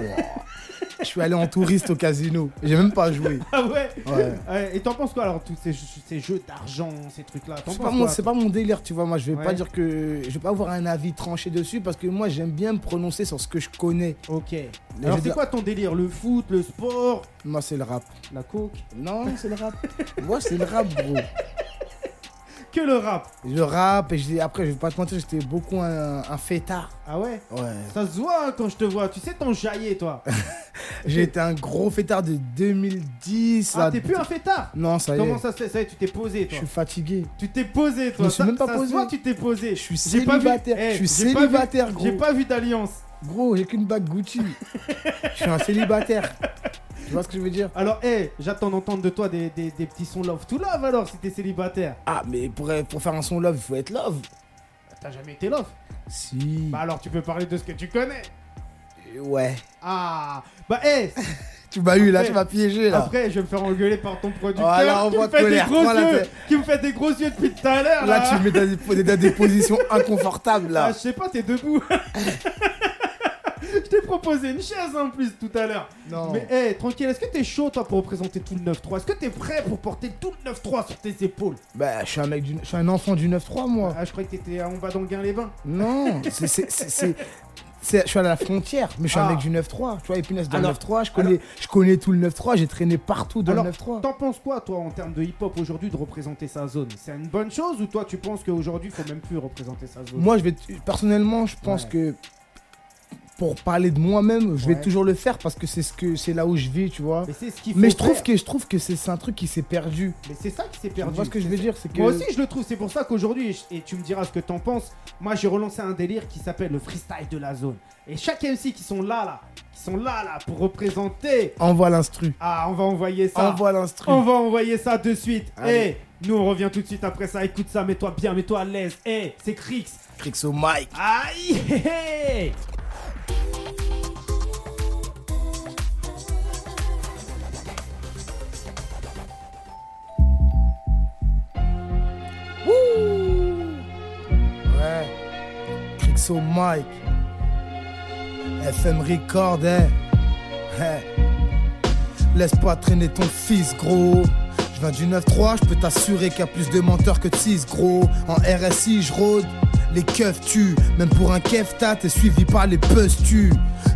Je suis allé en touriste au casino. J'ai même pas joué. Ah ouais, Ouais. Ouais, Et t'en penses quoi alors, tous ces, ces jeux d'argent, ces trucs-là? C'est pas, mon, pas délire, tu vois. Moi, je vais Ouais. pas dire que. Je vais pas avoir un avis tranché dessus parce que moi, j'aime bien me prononcer sur ce que je connais. Ok. Alors, c'est quoi ton délire? Le foot, le sport, Moi, c'est le rap. la coke? Non, c'est le rap. moi, c'est le rap, gros. Que le rap Je rappe et après, je vais pas te mentir, j'étais beaucoup un, un fêtard. Ah ouais? Ouais. Ça se voit hein, quand je te vois. Tu sais ton jaillet, toi. [laughs] J'ai été un gros fêtard de 2010 Ah, t'es plus un fêtard? Non, ça y Comment est. ça se fait? Ça y est, tu t'es posé, Je toi. suis fatigué. Tu t'es posé, toi. Je me suis Ça- même pas ça se posé. voit, tu t'es posé. Je suis vu- célibataire. Eh, je suis vu- célibataire, gros. J'ai pas vu d'alliance. Gros, j'ai qu'une bague Gucci. [laughs] je suis un célibataire. Tu vois ce que je veux dire? Alors, hé, j'attends d'entendre de toi des, des- des petits sons love to love alors si t'es célibataire. Ah, mais pour, pour faire un son love, il faut être love. T'as jamais été love? Si. Bah alors tu peux parler de ce que tu connais. Ouais. Ah Bah hé [laughs] Tu m'as eu là, tu m'as piégé là. Après, je vais me faire engueuler par ton producteur Oh, là, on qui, me fait des gros yeux, qui me fait des gros yeux depuis tout à l'heure. Là, tu me mets dans des, dans des positions inconfortables Ah, là. je sais pas, t'es debout. [laughs] [laughs] je t'ai proposé une chaise en plus tout à l'heure. Non. Mais hé, tranquille, est-ce que t'es chaud toi pour représenter tout le 9-3 Est-ce que t'es prêt pour porter tout le 9-3 sur tes épaules? Bah, je suis un mec du, je suis un enfant du 9-3 moi. Ah, je croyais que t'étais en bas dans le gain les bains. Non, [laughs] c'est, je suis à la frontière, mais je suis Ah. un mec du 9-3. Tu vois, dans Alors- le 9-3, je connais, je connais tout le 9-3, j'ai traîné partout dans Alors, le 9-3. T'en penses quoi, toi, en termes de hip-hop aujourd'hui, de représenter sa zone? C'est une bonne chose ou toi, tu penses qu'aujourd'hui, faut même plus représenter sa zone? Moi, je vais, personnellement, je pense Ouais. que pour parler de moi-même, je vais Ouais. toujours le faire parce que c'est ce que c'est là où je vis, tu vois. Mais ce Mais je trouve faire. que je trouve que c'est, un truc qui s'est perdu. Mais c'est ça qui s'est Tu perdu. vois ce que je veux dire, c'est que Moi aussi, je le trouve. C'est pour ça qu'aujourd'hui, et tu me diras ce que t'en penses, moi, j'ai relancé un délire qui s'appelle le freestyle de la zone. Et chaque MC qui sont là, là, qui sont là, là, pour représenter. envoie l'instru. Ah, on va envoyer ça. Envoie l'instru. On va envoyer ça de suite. Eh, Allez. nous on revient tout de suite après ça. Écoute ça, mets-toi bien, mets-toi à l'aise. Eh, c'est Crix. Crix au mic. Aïe, [laughs] au mic. FM Record, eh. Eh. Laisse pas traîner ton fils, gros. Je viens du 9-3, je peux t'assurer qu'il y a plus de menteurs que de 6, gros. En RSI, je rôde. Les keufs tuent, même pour un kefta, t'es suivi par les puss tu.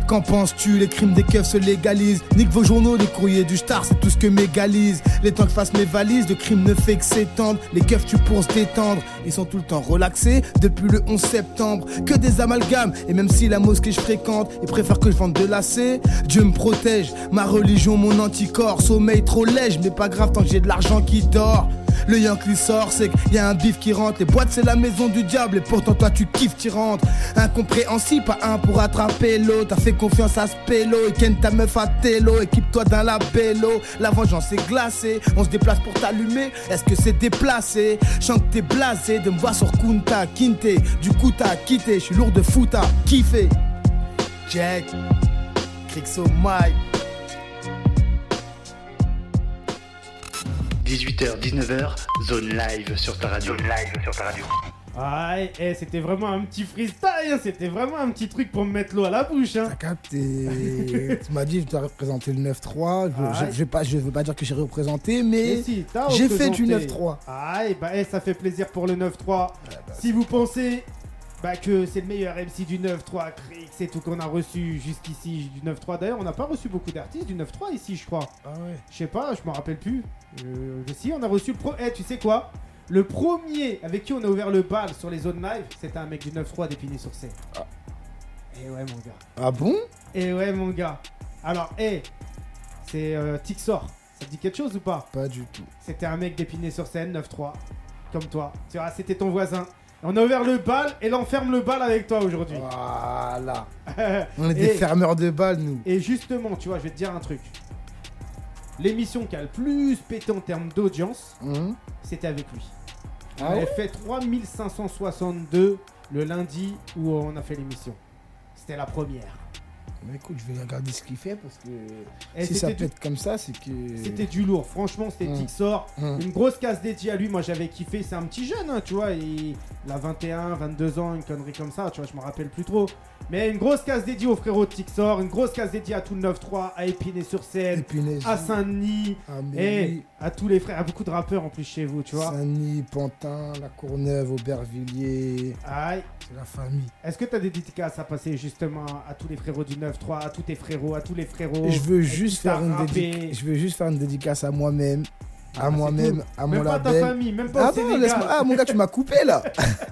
Qu'en penses-tu? Les crimes des keufs se légalisent. Nique vos journaux, les courriers du star, c'est tout ce que mégalise. Les temps que je fasse mes valises, le crime ne fait que s'étendre. Les keufs tuent pour se détendre. Ils sont tout le temps relaxés depuis le 11 septembre. Que des amalgames, et même si la mosquée je fréquente, ils préfèrent que je vende de lacets. Dieu me protège, ma religion, mon anticorps. Sommeil trop léger, mais pas grave tant que j'ai de l'argent qui dort. Le Yankee sort, c'est qu'il y a un bif qui rentre. Les boîtes, c'est la maison du diable. Et pourtant, toi, tu kiffes, tu rentres. Incompréhensible, pas un pour attraper l'autre. T'as fait confiance à Spello. Et Ken, ta meuf à Tello. Équipe-toi dans la bello. La vengeance est glacée. On se déplace pour t'allumer. Est-ce que c'est déplacé? Que t'es blasé de me voir sur Kunta, Kinte. Du coup, t'as quitté. Je suis lourd de foot à kiffer. Jack, Crix au mic. 18h, 19h, zone live sur ta radio. Zone live sur ta radio. Aïe, eh, c'était vraiment un petit freestyle. hein. C'était vraiment un petit truc pour me mettre l'eau à la bouche. Hein. T'as capté. [laughs] tu m'as dit je dois représenter le 9-3. Je, Ah je, ouais. je vais pas, je veux pas dire que j'ai représenté, mais Mais si, t'as j'ai fait du représenté. 9-3. Aïe, bah eh, ça fait plaisir pour le 9-3. bah, si vous pensez Bah que c'est le meilleur MC du 9-3, Crix, c'est tout qu'on a reçu jusqu'ici du 9-3. D'ailleurs, on n'a pas reçu beaucoup d'artistes du 9-3 ici, je crois. Ah ouais. Je sais pas, je me rappelle plus. Euh, si, on a reçu le pro... Eh, tu sais quoi? Le premier avec qui on a ouvert le bal sur les zones live, c'était un mec du 9-3 d'Épinay sur scène. Ah. Et ouais, mon gars. Ah bon? Et ouais, mon gars. Alors, eh, c'est euh, Tixor. Ça te dit quelque chose ou pas? Pas du tout. C'était un mec d'Épinay sur scène, 9-3. Comme toi. Tu vois, c'était ton voisin. On a ouvert le bal et là on ferme le bal avec toi aujourd'hui. Voilà. [laughs] On est des fermeurs de balles, nous. Et justement, tu vois, je vais te dire un truc. L'émission qui a le plus pété en termes d'audience, Hum. c'était avec lui. Ah avait ouais fait 3562 le lundi où on a fait l'émission. C'était la première. Mais écoute, je vais regarder ce qu'il fait parce que Et si ça du- pète comme ça, c'est que. C'était du lourd, franchement, c'était Mm. Tixor. Hum. Une grosse case dédiée à lui, moi j'avais kiffé. C'est un petit jeune, hein, tu vois. Il, il a 21, 22 ans, une connerie comme ça, tu vois, je me rappelle plus trop. Mais une grosse case dédiée au frérot de Tixor, une grosse case dédiée à tout le 9-3, à Épinay-sur-Seine, Épinay. à Saint-Denis, et oui. à tous les frères, à beaucoup de rappeurs en plus chez vous, tu vois. Saint-Denis, Pantin, La Courneuve, Aubervilliers. Aïe. C'est la famille. Est-ce que tu as des dédicaces à passer justement à tous les frérots du 9-3, à tous tes frérots, à tous les frérots je veux juste faire une. Je veux juste faire une dédicace à moi-même, Ah, à c'est moi-même, à mon Même pas ta label. famille, même pas Ah Sénégal. laisse-moi. Ah mon gars, tu m'as coupé là.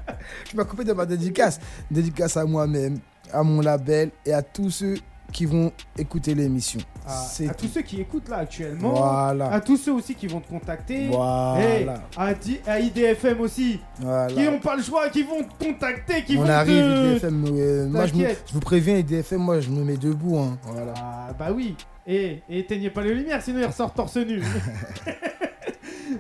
[laughs] tu m'as coupé de ma dédicace. Dédicace à moi-même, à mon label et à tous ceux qui vont écouter l'émission. Ah, à tous ceux qui écoutent là actuellement, Voilà. à tous ceux aussi qui vont te contacter, Voilà. À, IDFM aussi, voilà. qui n'ont pas le choix, qui vont te contacter, qui On vont arrive, te... IDFM. euh, moi, je, me- je vous préviens, IDFM, moi, je me mets debout. hein. Voilà. Ah bah oui, et éteignez pas les lumières, sinon ils ressortent torse nu. [laughs]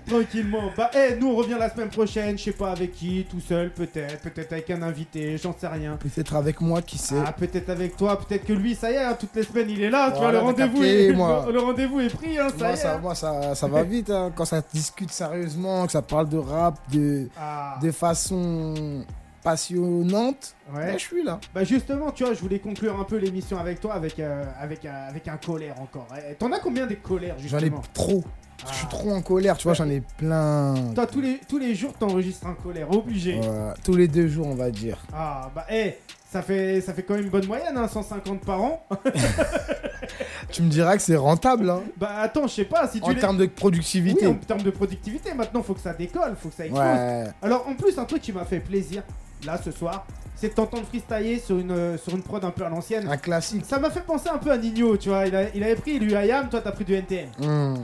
Tranquillement. Bah, eh, nous on revient la semaine prochaine, je sais pas avec qui, tout seul peut-être, peut-être avec un invité, j'en sais rien. Peut-être avec moi, qui sait. Ah, peut-être avec toi, peut-être que lui, ça y est, hein, toutes les semaines il est là, tu vois, le rendez-vous est, le, [laughs] le rendez-vous est pris, hein, ça moi, y est. ça, hein. moi, ça, ça va vite hein, quand ça discute sérieusement, que ça parle de rap de, Ah, de façon passionnante. ouais. Là, je suis là. Bah justement, tu vois, je voulais conclure un peu l'émission avec toi, avec, euh, avec, euh, avec un colère encore. Eh, T'en as combien des colères, J'en ai justement trop. Ah. Je suis trop en colère, tu vois, j'en ai plein. Toi, tous les, tous les jours, t'enregistres un colère, obligé. Voilà, tous les deux jours, on va dire. Ah, bah, eh, ça fait, ça fait quand même une bonne moyenne, hein, 150 par an. [laughs] Tu me diras que c'est rentable hein, bah, attends, je sais pas, si tu en termes de Oui, productivité. en termes de productivité, maintenant, faut que ça décolle, faut que ça explose. ouais. Alors, en plus, un truc qui m'a fait plaisir, là, ce soir, c'est de t'entendre freestyler sur une, euh, sur une prod un peu à l'ancienne. Un classique. Ça m'a fait penser un peu à Nino, tu vois. Il, a- il avait pris du IAM, toi, t'as pris du NTM. Hum.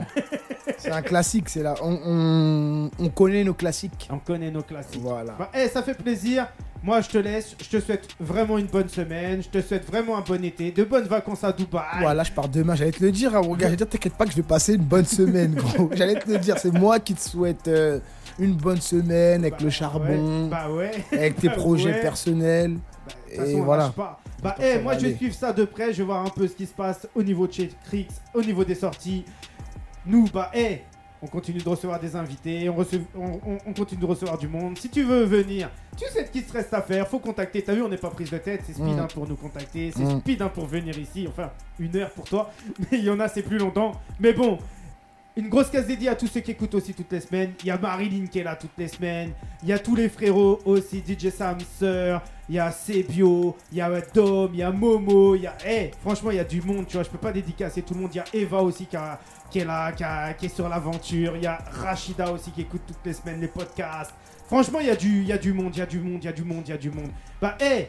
c'est un classique, c'est là. On, on- on connaît nos classiques. On connaît nos classiques. Voilà. Bah, eh, ça fait plaisir. Moi, je te laisse. Je te souhaite vraiment une bonne semaine. Je te souhaite vraiment un bon été. De bonnes vacances à Dubaï. Voilà, je pars demain. J'allais te le dire, hein, mon gars. J'allais te dire, t'inquiète pas que je vais passer une bonne semaine, gros. [laughs] J'allais te le dire. C'est moi qui te souhaite euh, une bonne semaine avec Bah, le ouais, charbon, bah ouais. avec tes bah [laughs] projets ouais. personnels. Bah, Et façon, voilà. lâche pas. Bah, eh, moi, je vais suivre ça de près. Je vais voir un peu ce qui se passe au niveau de chez Crix, au niveau des sorties. Nous, bah, eh, on continue de recevoir des invités. On, rece- on, on- on continue de recevoir du monde. Si tu veux venir, tu sais ce qu'il te reste à faire. Faut contacter. T'as vu, on n'est pas prise de tête. C'est speed Mm. hein, pour nous contacter. C'est Mm. speed hein, pour venir ici. Enfin, une heure pour toi. [laughs] Mais il y en a, c'est plus longtemps. Mais bon. Une grosse case dédiée à tous ceux qui écoutent aussi toutes les semaines. Il y a Marilyn qui est là toutes les semaines. Il y a tous les frérots aussi. DJ Samser. Il y a Sebio. Il y a Dom. Il y a Momo. Il y a. Eh, franchement, il y a du monde. Tu vois, je peux pas dédicacer tout le monde. Il y a Eva aussi qui, a- qui est là, qui, est sur l'aventure. Il y a Rachida aussi qui écoute toutes les semaines les podcasts. Franchement, il y, a du- il y a du monde. Il y a du monde. Il y a du monde. Il y a du monde. Bah, eh.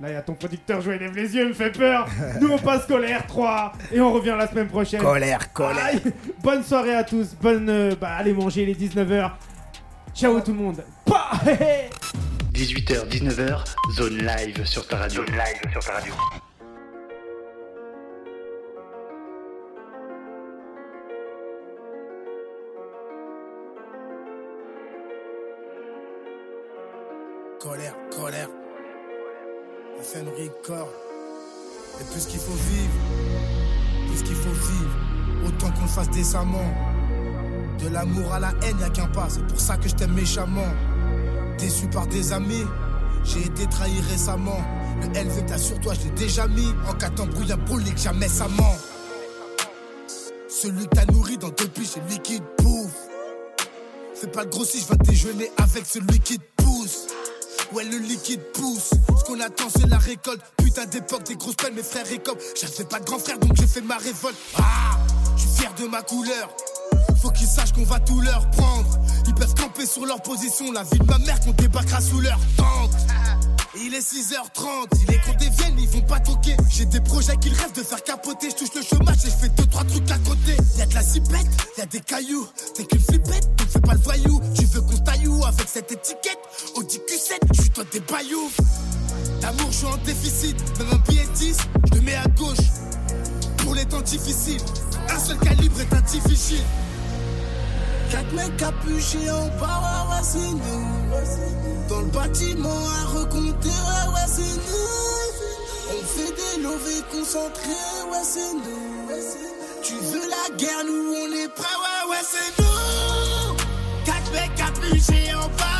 Là, il y a ton producteur, je lève les yeux, il me fait peur. Nous, on passe colère 3 et on revient la semaine prochaine. Colère, colère. Aïe. Bonne soirée à tous. Bonne. euh, bah, allez manger les 19h. Ciao tout le monde. Bah, hé, hé. 18h, 19h, zone live sur ta radio. Zone live sur ta radio. Colère, colère. FM Record. Et plus qu'il faut vivre, plus qu'il faut vivre, autant qu'on le fasse décemment. De l'amour à la haine, y'a qu'un pas, c'est pour ça que je t'aime méchamment. Déçu par des amis, j'ai été trahi récemment. Le LV que t'as sur toi, je l'ai déjà mis. En cas d'embrouille, un que jamais ça ment. Celui que t'as nourri dans deux piches, c'est lui qui te bouffe. Fais pas le grossi, je vais déjeuner avec celui qui te pousse. Ouais, le liquide pousse. Ce qu'on attend, c'est la récolte. Putain d'époque, des grosses peines, mes frères récoltent. J'avais pas de grand frère, donc j'ai fait ma révolte. Ah, je suis fier de ma couleur. Faut qu'ils sachent qu'on va tout leur prendre. Ils peuvent camper sur leur position. La vie de ma mère qu'on débarquera sous leur tente. Il est 6h30, il est qu'on dévienne, ils vont pas toquer. J'ai des projets qu'ils rêvent de faire capoter. Je touche le chômage, j'ai fait deux trois trucs à côté. Y'a de la cipette, y'a des cailloux. T'es qu'une flippette, donc fais pas le voyou. Tu veux qu'on taillou avec cette étiquette? Audi Q7, je suis toi des bailloux. D'amour, je suis en déficit. Même un billet 10, je le mets à gauche. Pour les temps difficiles, un seul calibre est un difficile. Quatre mecs capuchés en ouais, c'est nous. Dans le bâtiment à recompter, ouais, ouais, c'est nous. On fait des lovés concentrés, ouais, c'est nous. Tu veux la guerre, nous on est prêts, ouais, ouais, c'est nous. Quatre mecs capuchés en bas,